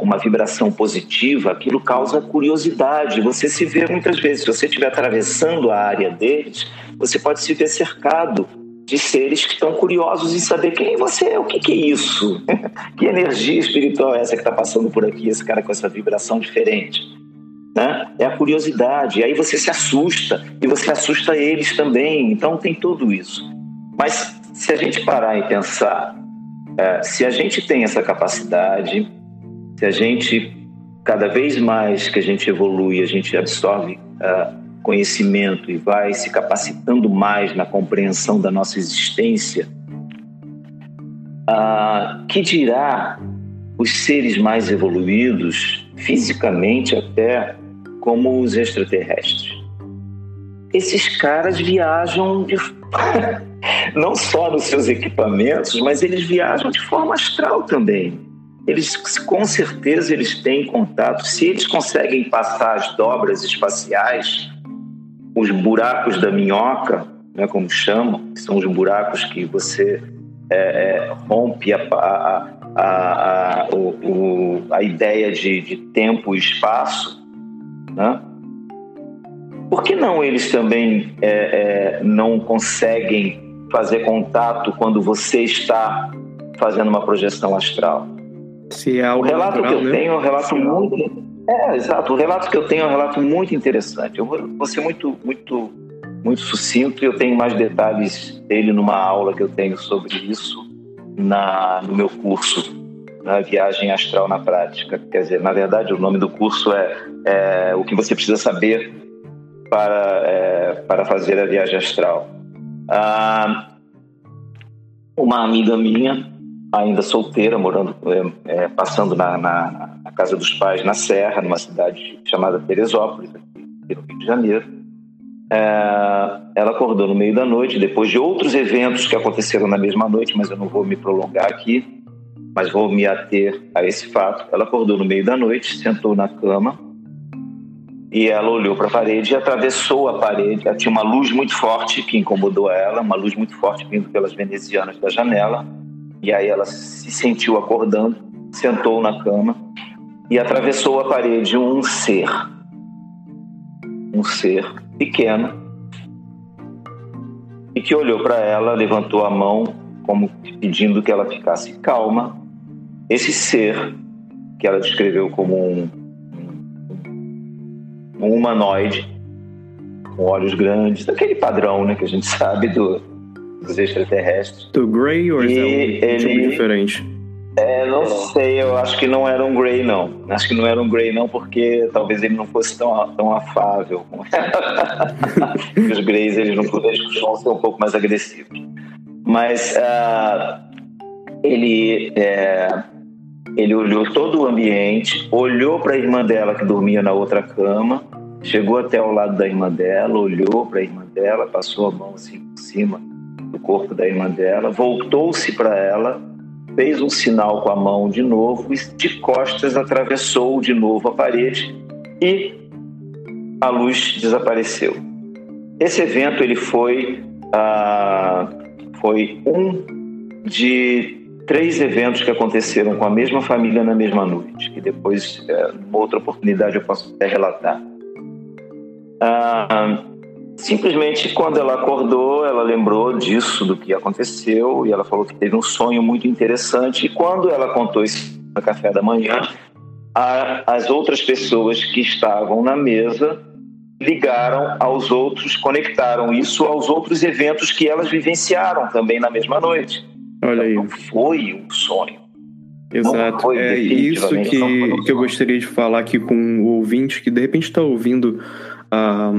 uma vibração positiva, aquilo causa curiosidade. Você se vê muitas vezes, se você estiver atravessando a área deles, você pode se ver cercado de seres que estão curiosos em saber quem você é, o que, é isso, que energia espiritual é essa que está passando por aqui, esse cara com essa vibração diferente. Né? É a curiosidade, e aí você se assusta, e você assusta eles também, então tem tudo isso. Mas se a gente parar e pensar, é, se a gente tem essa capacidade, se a gente, cada vez mais que a gente evolui, a gente absorve uh, conhecimento e vai se capacitando mais na compreensão da nossa existência, uh, que dirá os seres mais evoluídos, fisicamente até, como os extraterrestres? Esses caras viajam de... não só nos seus equipamentos, mas eles viajam de forma astral também eles com certeza eles têm contato. Se eles conseguem passar as dobras espaciais, os buracos da minhoca, né, como chamam, que são os buracos que você é, é, rompe a, a, a, a, o, a ideia de, de, tempo e espaço, né? Por que não eles também é, é não conseguem fazer contato quando você está fazendo uma projeção astral? Se é algo o relato natural, que eu né? tenho é um relato muito. É, exato. O relato que eu tenho é um relato muito interessante. Eu vou ser muito, muito, muito sucinto e eu tenho mais detalhes dele numa aula que eu tenho sobre isso na, no meu curso, na Viagem Astral na Prática. Quer dizer, na verdade, o nome do curso é, é O que você precisa saber para, é, para fazer a viagem astral. Ah, uma amiga minha ainda solteira, morando, é, é, passando na, na, na, casa dos pais na Serra, numa cidade chamada Teresópolis, aqui no Rio de Janeiro. É, ela acordou no meio da noite, depois de outros eventos que aconteceram na mesma noite, mas eu não vou me prolongar aqui. mas vou me ater a esse fato. Ela acordou no meio da noite, sentou na cama e ela olhou para a parede e atravessou a parede. Ela tinha uma luz muito forte que incomodou ela, uma luz muito forte vindo pelas venezianas da janela. E aí ela se sentiu acordando, sentou na cama e atravessou a parede um ser. Um ser pequeno e que olhou para ela, levantou a mão como pedindo que ela ficasse calma. Esse ser que ela descreveu como um um humanoide com olhos grandes, aquele padrão né, que a gente sabe do, dos extraterrestres. Do Grey ou é um ele, tipo diferente? É, não sei, eu acho que não era um Grey, não. Acho que não era um Grey, não, porque talvez ele não fosse tão, tão afável. Os Greys, eles não costumam ser um pouco mais agressivos. Mas uh, ele, é, ele olhou todo o ambiente, olhou para a irmã dela que dormia na outra cama, chegou até ao lado da irmã dela, olhou para a irmã dela, passou a mão assim por cima do corpo da irmã dela, voltou-se para ela, fez um sinal com a mão de novo e de costas atravessou de novo a parede e a luz desapareceu. Esse evento ele foi ah, foi um de três eventos que aconteceram com a mesma família na mesma noite, que depois, numa outra oportunidade, eu posso até relatar. Ah, simplesmente, quando ela acordou, ela lembrou disso, do que aconteceu, e ela falou que teve um sonho muito interessante. E quando ela contou isso no café da manhã, a, as outras pessoas que estavam na mesa ligaram aos outros, conectaram isso aos outros eventos que elas vivenciaram também na mesma noite. Olha aí. Não foi um sonho. Exato. é isso que, um que eu gostaria de falar aqui com o ouvinte que de repente está ouvindo ah,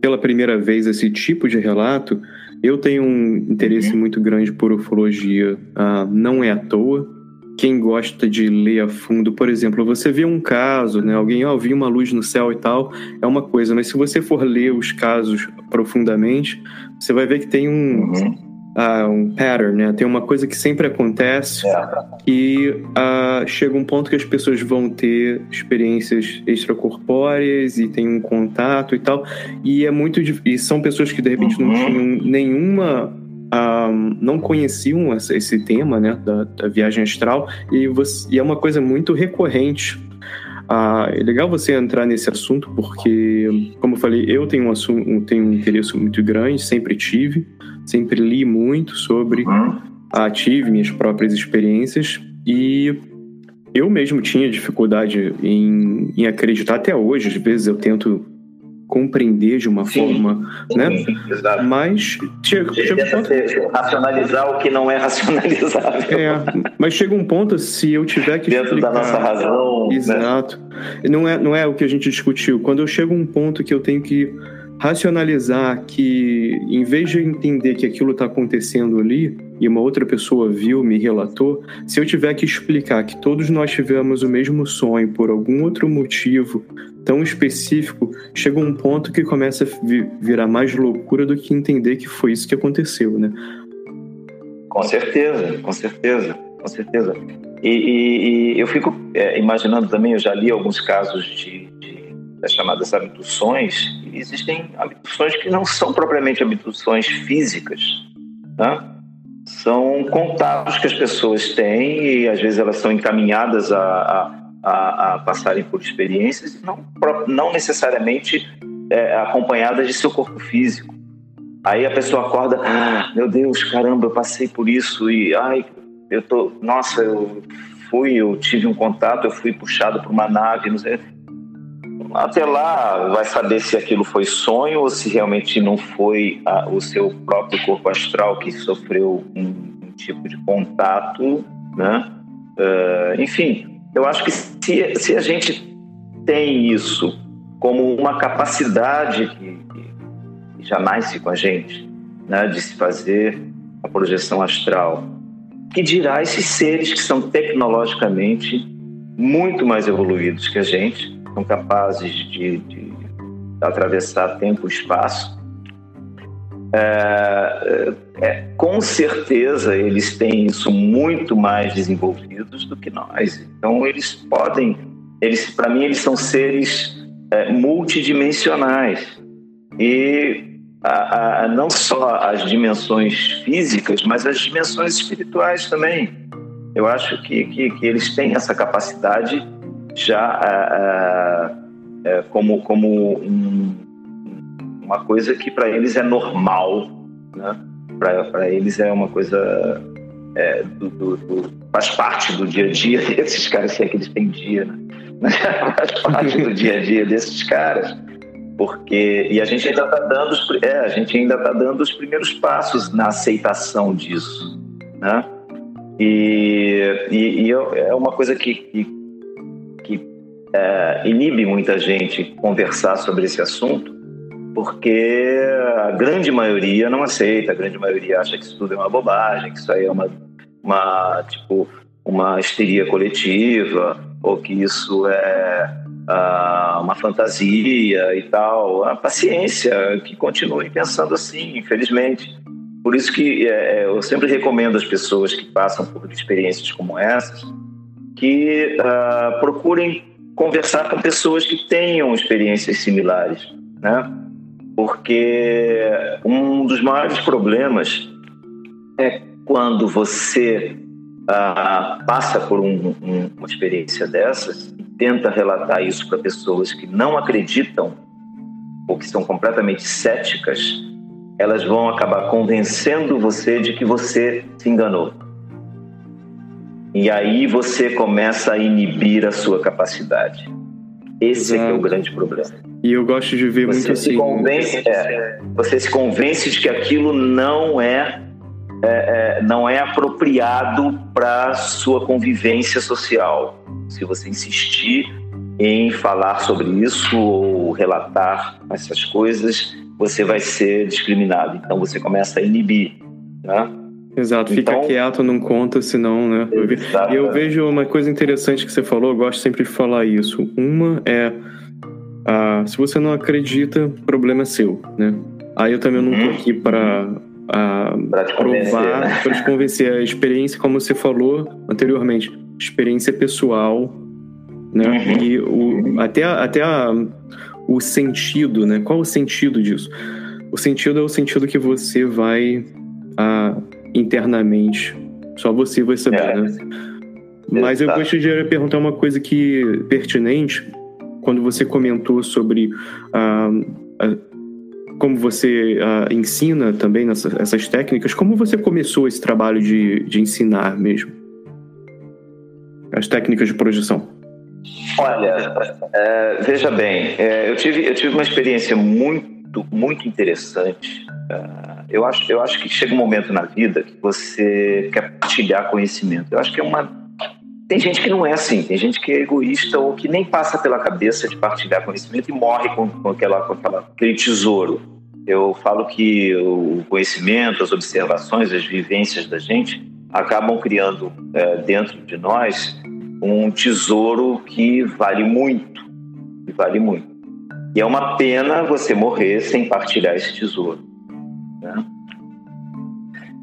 pela primeira vez esse tipo de relato. Eu tenho um interesse uhum. muito grande por ufologia. Ah, não é à toa. Quem gosta de ler a fundo, por exemplo, você vê um caso, né? Alguém, ó, oh, vi uma luz no céu e tal, é uma coisa, mas se você for ler os casos profundamente, você vai ver que tem um, uhum uh, um pattern, né? Tem uma coisa que sempre acontece é. e uh, chega um ponto que as pessoas vão ter experiências extracorpóreas e tem um contato e tal. E é muito e são pessoas que de repente uhum. não tinham nenhuma um, não conheciam esse tema né, da, da viagem astral e, você, e, é uma coisa muito recorrente. Ah, é legal você entrar nesse assunto porque, como eu falei, eu tenho um, assunto, tenho um interesse muito grande, sempre tive sempre li muito sobre, uhum. tive minhas próprias experiências e eu mesmo tinha dificuldade em, em acreditar até hoje. Às vezes eu tento compreender de uma sim, forma, sim, né? Exato. Mas chega, chega um ponto... racionalizar o que não é racionalizável. É, mas chega um ponto se eu tiver que dentro explicar... da nossa razão, né? exato. Né? Não é não é o que a gente discutiu. Quando eu chego a um ponto que eu tenho que racionalizar que, em vez de entender que aquilo está acontecendo ali e uma outra pessoa viu, me relatou, se eu tiver que explicar que todos nós tivemos o mesmo sonho por algum outro motivo tão específico, chega um ponto que começa a virar mais loucura do que entender que foi isso que aconteceu, né? Com certeza, com certeza, com certeza. E, e, e eu fico é, imaginando também, eu já li alguns casos de, de das chamadas abduções, existem abduções que não são propriamente abduções físicas, né? são contatos que as pessoas têm e às vezes elas são encaminhadas a, a, a, passarem por experiências não, não necessariamente é, acompanhadas de seu corpo físico. Aí a pessoa acorda, ah, meu Deus, caramba, eu passei por isso e ai, eu tô, nossa, eu fui, eu tive um contato, eu fui puxado por uma nave, não sei até lá vai saber se aquilo foi sonho ou se realmente não foi a, o seu próprio corpo astral que sofreu um, um tipo de contato, né? Uh, enfim, eu acho que se, se a gente tem isso como uma capacidade que, que já com a gente, né, de se fazer a projeção astral, que dirá esses seres que são tecnologicamente muito mais evoluídos que a gente, são capazes de, de atravessar tempo e espaço. é, é, com certeza eles têm isso muito mais desenvolvidos do que nós. Então eles podem, eles, para mim, eles são seres é, multidimensionais e a, a, não só as dimensões físicas, mas as dimensões espirituais também. Eu acho que, que, que eles têm essa capacidade já a, é, como, como um, uma coisa que para eles é normal, né? para eles é uma coisa é, do, do, do, faz parte do dia a dia desses caras, se é que eles têm dia, né? faz parte do dia a dia desses caras porque e a gente ainda está dando os, é, a gente ainda está dando os primeiros passos na aceitação disso, né? E, e, e é uma coisa que, que é, inibe muita gente conversar sobre esse assunto, porque a grande maioria não aceita, a grande maioria acha que isso tudo é uma bobagem, que isso aí é uma, uma tipo uma histeria coletiva ou que isso é uh, uma fantasia e tal. A paciência, que continue pensando assim, infelizmente. Por isso que é, eu sempre recomendo às pessoas que passam por experiências como essas que uh, procurem conversar com pessoas que tenham experiências similares, né? Porque um dos maiores problemas é quando você uh, passa por um, um, uma experiência dessas e tenta relatar isso para pessoas que não acreditam ou que são completamente céticas, elas vão acabar convencendo você de que você se enganou. E aí você começa a inibir a sua capacidade. Esse é, é o grande problema. E eu gosto de ver você muito se assim. Convence, é, você se convence de que aquilo não é é, é, não é apropriado para sua convivência social. Se você insistir em falar sobre isso ou relatar essas coisas, você vai ser discriminado. Então você começa a inibir, né? Exato, fica então, quieto, não conta, senão, né? E eu vejo uma coisa interessante que você falou, eu gosto sempre de falar isso. Uma é, ah, se você não acredita, problema é seu, né? Aí eu também não tô uhum. aqui para a provar, né? para te convencer. A experiência, como você falou anteriormente, experiência pessoal, né? Uhum. E o, até, até a, o sentido, né? Qual o sentido disso? O sentido é o sentido que você vai a, internamente. Só você vai saber, é. né? Mas eu gostaria de perguntar uma coisa que pertinente quando você comentou sobre a, a como você uh, ensina também essas técnicas, como você começou esse trabalho de, de ensinar mesmo? As técnicas de projeção. Olha, é, veja bem, é, eu, tive, eu tive uma experiência muito, muito interessante. Uh, eu, acho, eu acho que chega um momento na vida que você quer partilhar conhecimento. Eu acho que é uma tem gente que não é assim, tem gente que é egoísta ou que nem passa pela cabeça de partilhar conhecimento e morre com, com, aquela, com aquela, aquele tesouro. Eu falo que o conhecimento, as observações, as vivências da gente acabam criando é, dentro de nós um tesouro que vale muito, que vale muito. E é uma pena você morrer sem partilhar esse tesouro. Né?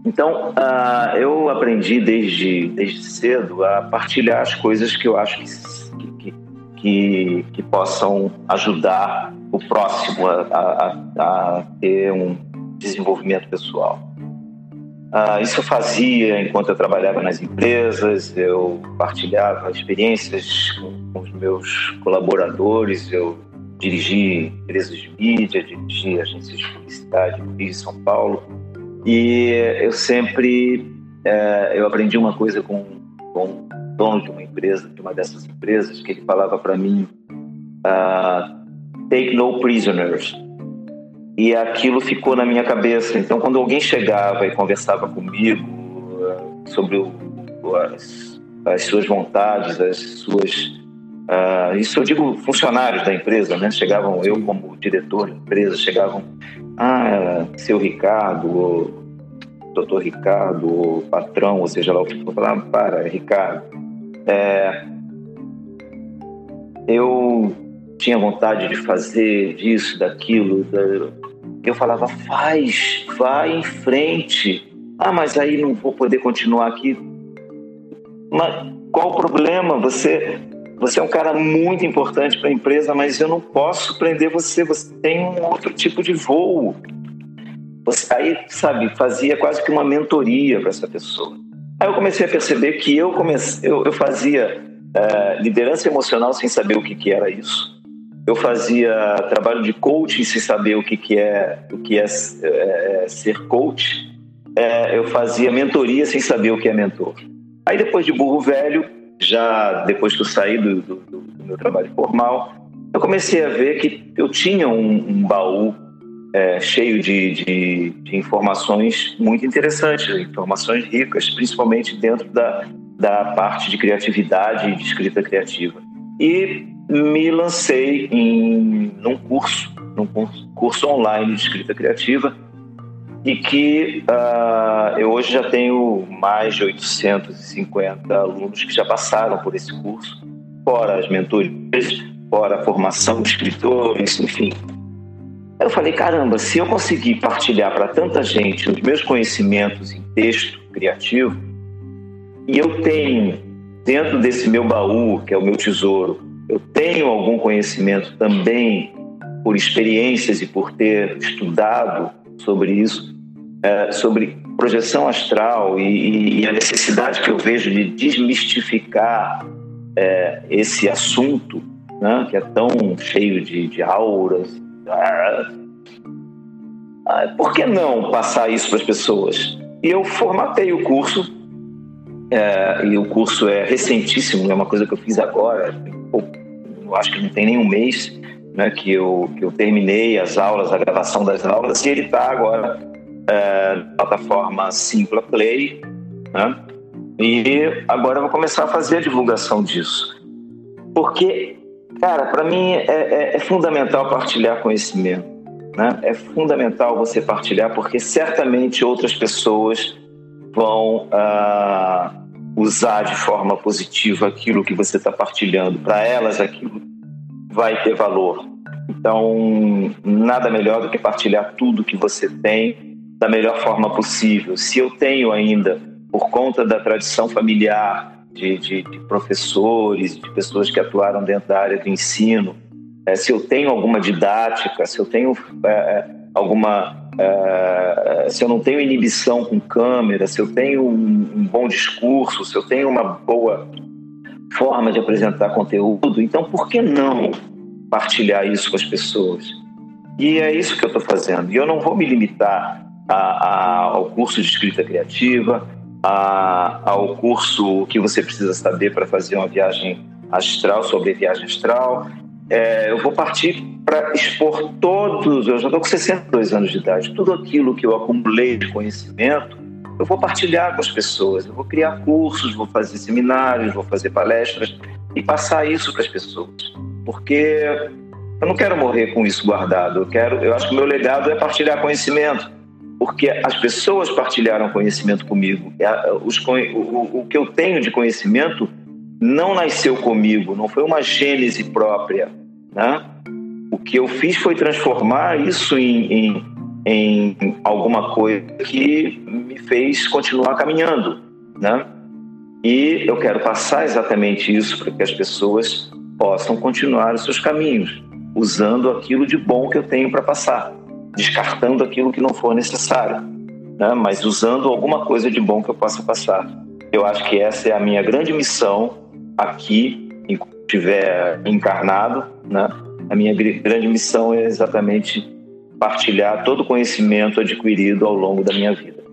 Então, uh, eu aprendi desde, desde cedo a partilhar as coisas que eu acho que, que, que, que possam ajudar o próximo a, a, a ter um desenvolvimento pessoal. Uh, isso eu fazia enquanto eu trabalhava nas empresas, eu partilhava experiências com, com os meus colaboradores, eu dirigi empresas de mídia, dirigi agências de publicidade no Rio São Paulo. E eu sempre é, eu aprendi uma coisa com, com o dono de uma empresa, de uma dessas empresas, que ele falava para mim: uh, take no prisoners. E aquilo ficou na minha cabeça. Então, quando alguém chegava e conversava comigo uh, sobre o, as, as, suas vontades, as suas. Uh, isso eu digo funcionários da empresa, né? Chegavam, eu como diretor da empresa, chegavam ah, seu Ricardo, ou doutor Ricardo, ou patrão, ou seja lá o que for, falar, para, Ricardo, é, eu tinha vontade de fazer disso, daquilo, da, Eu falava, faz, vai em frente. Ah, mas aí não vou poder continuar aqui. Mas qual o problema? Você, você é um cara muito importante para a empresa, mas eu não posso prender você. Você tem um outro tipo de voo. Você, aí, sabe, fazia quase que uma mentoria para essa pessoa. Aí eu comecei a perceber que eu, comecei, eu, eu fazia é, liderança emocional sem saber o que, que era isso. Eu fazia trabalho de coaching sem saber o que, que é o que é, é ser coach. É, eu fazia mentoria sem saber o que é mentor. Aí depois de burro velho, já depois que eu saí do, do, do meu trabalho formal, eu comecei a ver que eu tinha um, um baú é, cheio de, de, de, informações muito interessantes, informações ricas, principalmente dentro da, da parte de criatividade e de escrita criativa. E me lancei em num curso, num curso online de escrita criativa, e que uh, eu hoje já tenho mais de 850 alunos que já passaram por esse curso, fora as mentorias, fora a formação de escritores, enfim, eu falei, caramba, se eu conseguir partilhar para tanta gente os meus conhecimentos em texto criativo, e eu tenho dentro desse meu baú, que é o meu tesouro, eu tenho algum conhecimento também por experiências e por ter estudado sobre isso, é, sobre projeção astral e, e, a necessidade que eu vejo de desmistificar é, esse assunto, né, que é tão cheio de, de auras, ah, por que não passar isso para as pessoas? E eu formatei o curso, é, e o curso é recentíssimo, é uma coisa que eu fiz agora, eu acho que não tem nem um mês né, que, eu, que eu terminei as aulas, a gravação das aulas, e ele está agora é, plataforma Simpla Play, né? E agora eu vou começar a fazer a divulgação disso. Porque Cara, para mim é, é, é, fundamental partilhar conhecimento. Né? É fundamental você partilhar, porque certamente outras pessoas vão ah, usar de forma positiva aquilo que você está partilhando. Para elas, aquilo vai ter valor. Então, nada melhor do que partilhar tudo que você tem da melhor forma possível. Se eu tenho ainda, por conta da tradição familiar, de, de, de professores, de pessoas que atuaram dentro da área do ensino, é, se eu tenho alguma didática, se eu tenho é, alguma. É, se eu não tenho inibição com câmera, se eu tenho um, um, bom discurso, se eu tenho uma boa forma de apresentar conteúdo, então por que não partilhar isso com as pessoas? E é isso que eu estou fazendo. E eu não vou me limitar a, a, ao curso de escrita criativa, a, ao curso que você precisa saber para fazer uma viagem astral, sobre viagem astral. É, eu vou partir para expor todos, eu já estou com 62 anos de idade, tudo aquilo que eu acumulei de conhecimento, eu vou partilhar com as pessoas, eu vou criar cursos, vou fazer seminários, vou fazer palestras e passar isso para as pessoas. Porque eu não quero morrer com isso guardado, eu quero, eu acho que o meu legado é partilhar conhecimento porque as pessoas partilharam conhecimento comigo. É, o, o, que eu tenho de conhecimento não nasceu comigo, não foi uma gênese própria. Né? O que eu fiz foi transformar isso em, em, em alguma coisa que me fez continuar caminhando. Né? E eu quero passar exatamente isso para que as pessoas possam continuar os seus caminhos, usando aquilo de bom que eu tenho para passar descartando aquilo que não for necessário, né? mas usando alguma coisa de bom que eu possa passar. Eu acho que essa é a minha grande missão aqui, enquanto estiver encarnado. Né? A minha grande missão é exatamente partilhar todo o conhecimento adquirido ao longo da minha vida.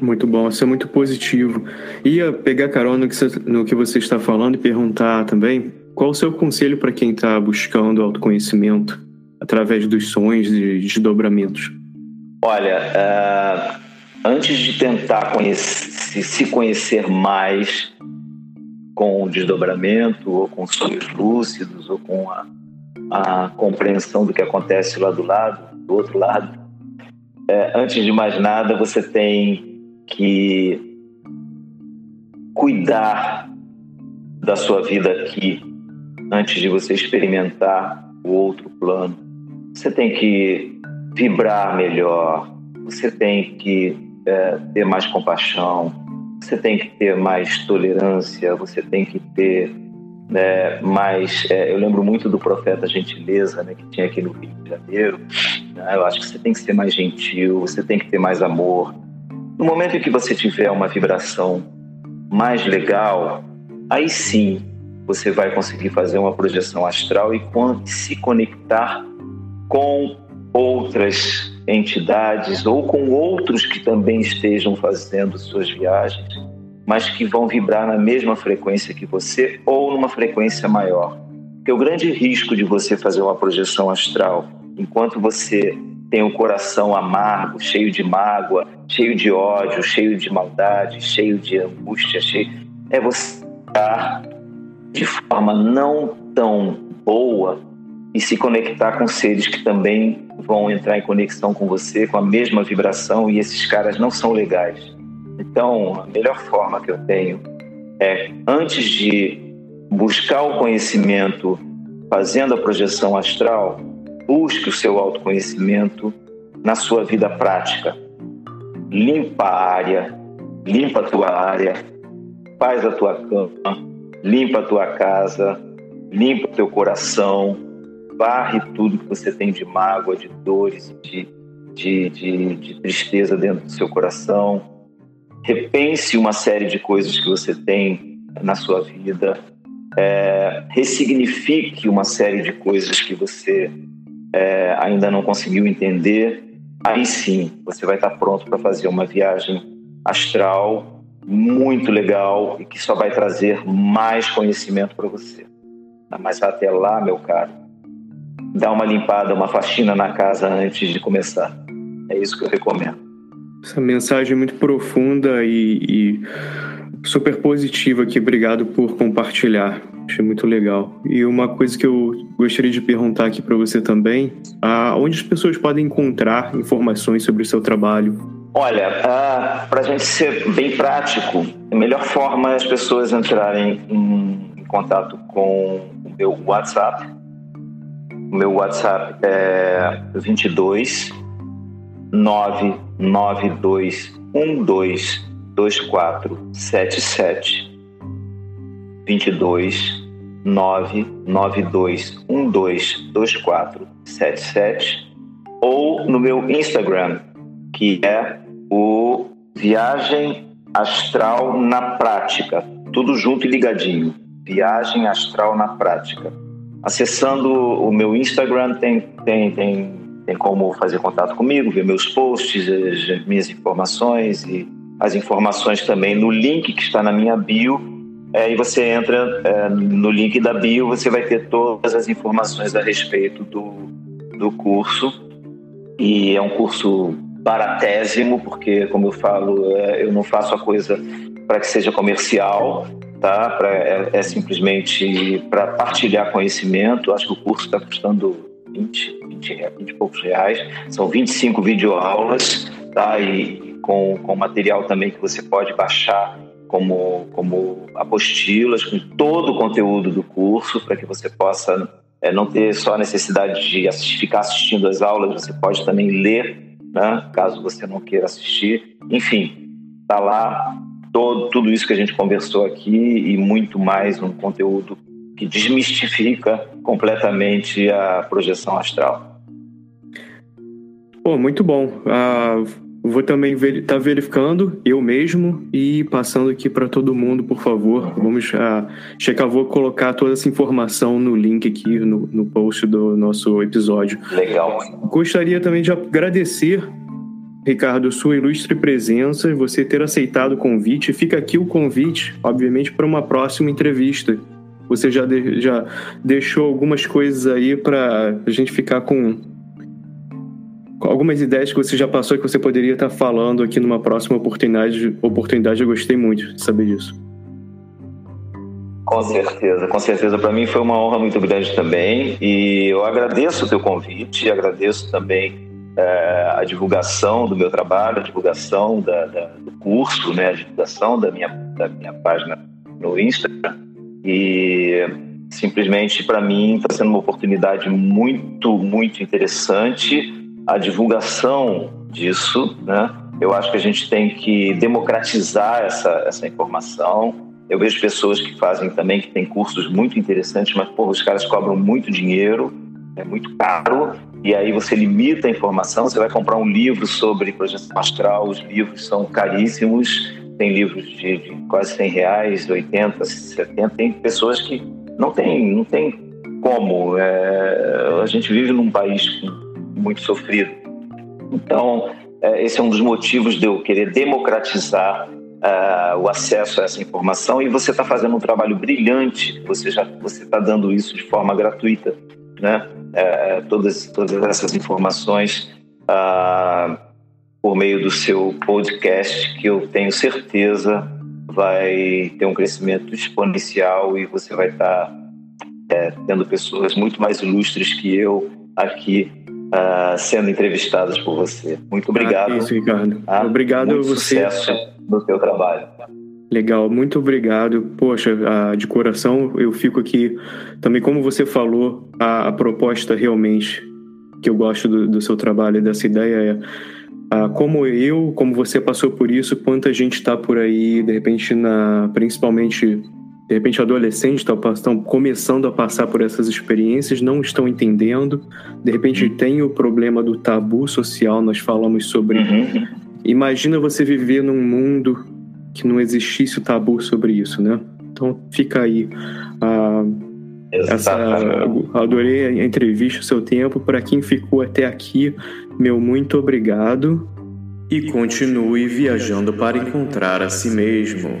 Muito bom, isso é muito positivo. Ia pegar carona no que você, está falando e perguntar também qual o seu conselho para quem está buscando autoconhecimento através dos sonhos e desdobramentos? Olha, uh, antes de tentar conhecer, se conhecer mais com o desdobramento, ou com sonhos lúcidos, ou com a, a compreensão do que acontece lá do lado, do outro lado, é, antes de mais nada, você tem que cuidar da sua vida aqui, antes de você experimentar o outro plano você tem que vibrar melhor, você tem que é, ter mais compaixão, você tem que ter mais tolerância, você tem que ter né, mais. É, eu lembro muito do profeta Gentileza, né, que tinha aqui no Rio de Janeiro. Né, eu acho que você tem que ser mais gentil, você tem que ter mais amor. No momento em que você tiver uma vibração mais legal, aí sim você vai conseguir fazer uma projeção astral e se conectar com outras entidades ou com outros que também estejam fazendo suas viagens, mas que vão vibrar na mesma frequência que você ou numa frequência maior. Porque o grande risco de você fazer uma projeção astral enquanto você tem o coração amargo, cheio de mágoa, cheio de ódio, cheio de maldade, cheio de angústia, cheio... é você estar de forma não tão boa e se conectar com seres que também vão entrar em conexão com você, com a mesma vibração, e esses caras não são legais. Então, a melhor forma que eu tenho é, antes de buscar o conhecimento fazendo a projeção astral, busque o seu autoconhecimento na sua vida prática. Limpa a área, limpa a tua área, faz a tua cama, limpa a tua casa, limpa o teu coração, varre tudo que você tem de mágoa, de dores, de, de, de, de tristeza dentro do seu coração. Repense uma série de coisas que você tem na sua vida. É, ressignifique uma série de coisas que você é, ainda não conseguiu entender. Aí sim, você vai estar pronto para fazer uma viagem astral muito legal e que só vai trazer mais conhecimento para você. Mas até lá, meu caro, dar uma limpada, uma faxina na casa antes de começar. É isso que eu recomendo. Essa mensagem é muito profunda e, e super positiva aqui. Obrigado por compartilhar. Achei muito legal. E uma coisa que eu gostaria de perguntar aqui para você também: onde as pessoas podem encontrar informações sobre o seu trabalho? Olha, para a gente ser bem prático, a melhor forma é as pessoas entrarem em, em contato com o meu WhatsApp, meu WhatsApp é 22 992 12 2477 22 992 12 2477 ou no meu Instagram, que é o Viagem Astral na Prática, tudo junto e ligadinho. Viagem Astral na Prática. Acessando o meu Instagram tem, tem, tem, tem como fazer contato comigo, ver meus posts, as minhas informações e as informações também no link que está na minha bio. É, e você entra é, no link da bio, você vai ter todas as informações a respeito do, do curso. E é um curso baratésimo, porque, como eu falo, é, eu não faço a coisa para que seja comercial, tá? Pra, é, é simplesmente para partilhar conhecimento. Acho que o curso está custando 20, 20, 20 e poucos reais. São 25 videoaulas, tá? E com, com material também que você pode baixar como, como apostilas, com todo o conteúdo do curso, para que você possa é, não ter só a necessidade de assistir, ficar assistindo as aulas, você pode também ler, né? caso você não queira assistir. Enfim, está lá todo, tudo isso que a gente conversou aqui e muito mais um conteúdo que desmistifica completamente a projeção astral. Pô, muito bom. Uh, vou também estar tá verificando eu mesmo e passando aqui para todo mundo, por favor. Vamos uh, checar, vou colocar toda essa informação no link aqui no, no post do nosso episódio. Legal. Gostaria também de agradecer Ricardo, sua ilustre presença, você ter aceitado o convite. Fica aqui o convite, obviamente, para uma próxima entrevista. Você já, de, já deixou algumas coisas aí para a gente ficar com, algumas ideias que você já passou que você poderia estar falando aqui numa próxima oportunidade. Oportunidade, eu gostei muito de saber disso. Com certeza, com certeza. Para mim foi uma honra muito grande também. E eu agradeço o teu convite, agradeço também é, a divulgação do meu trabalho, a divulgação da, da, do curso, né, a divulgação da minha, da minha página no Instagram. E simplesmente para mim está sendo uma oportunidade muito, muito interessante. a divulgação disso, né? Eu acho que a gente tem que democratizar essa, essa informação. Eu vejo pessoas que fazem também, que têm cursos muito interessantes, mas, porra, os caras cobram muito dinheiro, é muito caro, e aí você limita a informação. Você vai comprar um livro sobre projeção astral, os livros são caríssimos, tem livros de, de quase 100 reais, 80, 70. Tem pessoas que não tem, não tem como. É, a gente vive num país muito sofrido. Então, é, esse é um dos motivos de eu querer democratizar uh, o acesso a essa informação e você está fazendo um trabalho brilhante. Você já você está dando isso de forma gratuita, né? É, todas todas essas informações uh, por meio do seu podcast que eu tenho certeza vai ter um crescimento exponencial e você vai estar tá, é, tendo pessoas muito mais ilustres que eu aqui uh, sendo entrevistadas por você. Muito obrigado. Ah, isso, Ricardo. Ah, obrigado a você. Sucesso no seu trabalho. Legal, muito obrigado. Poxa, ah, de coração eu fico aqui. Também, como você falou, a, a proposta realmente que eu gosto do, do seu trabalho e dessa ideia é ah, como eu, como você passou por isso, quanta gente está por aí, de repente, na, principalmente de repente adolescentes estão começando a passar por essas experiências, não estão entendendo. De repente uhum. tem o problema do tabu social, nós falamos sobre. Uhum. Imagina você viver num mundo que não existisse o tabu sobre isso, né? Então fica aí. Ah, essa, adorei a entrevista, o seu tempo. Para quem ficou até aqui, meu muito obrigado. E continue viajando para encontrar a si mesmo.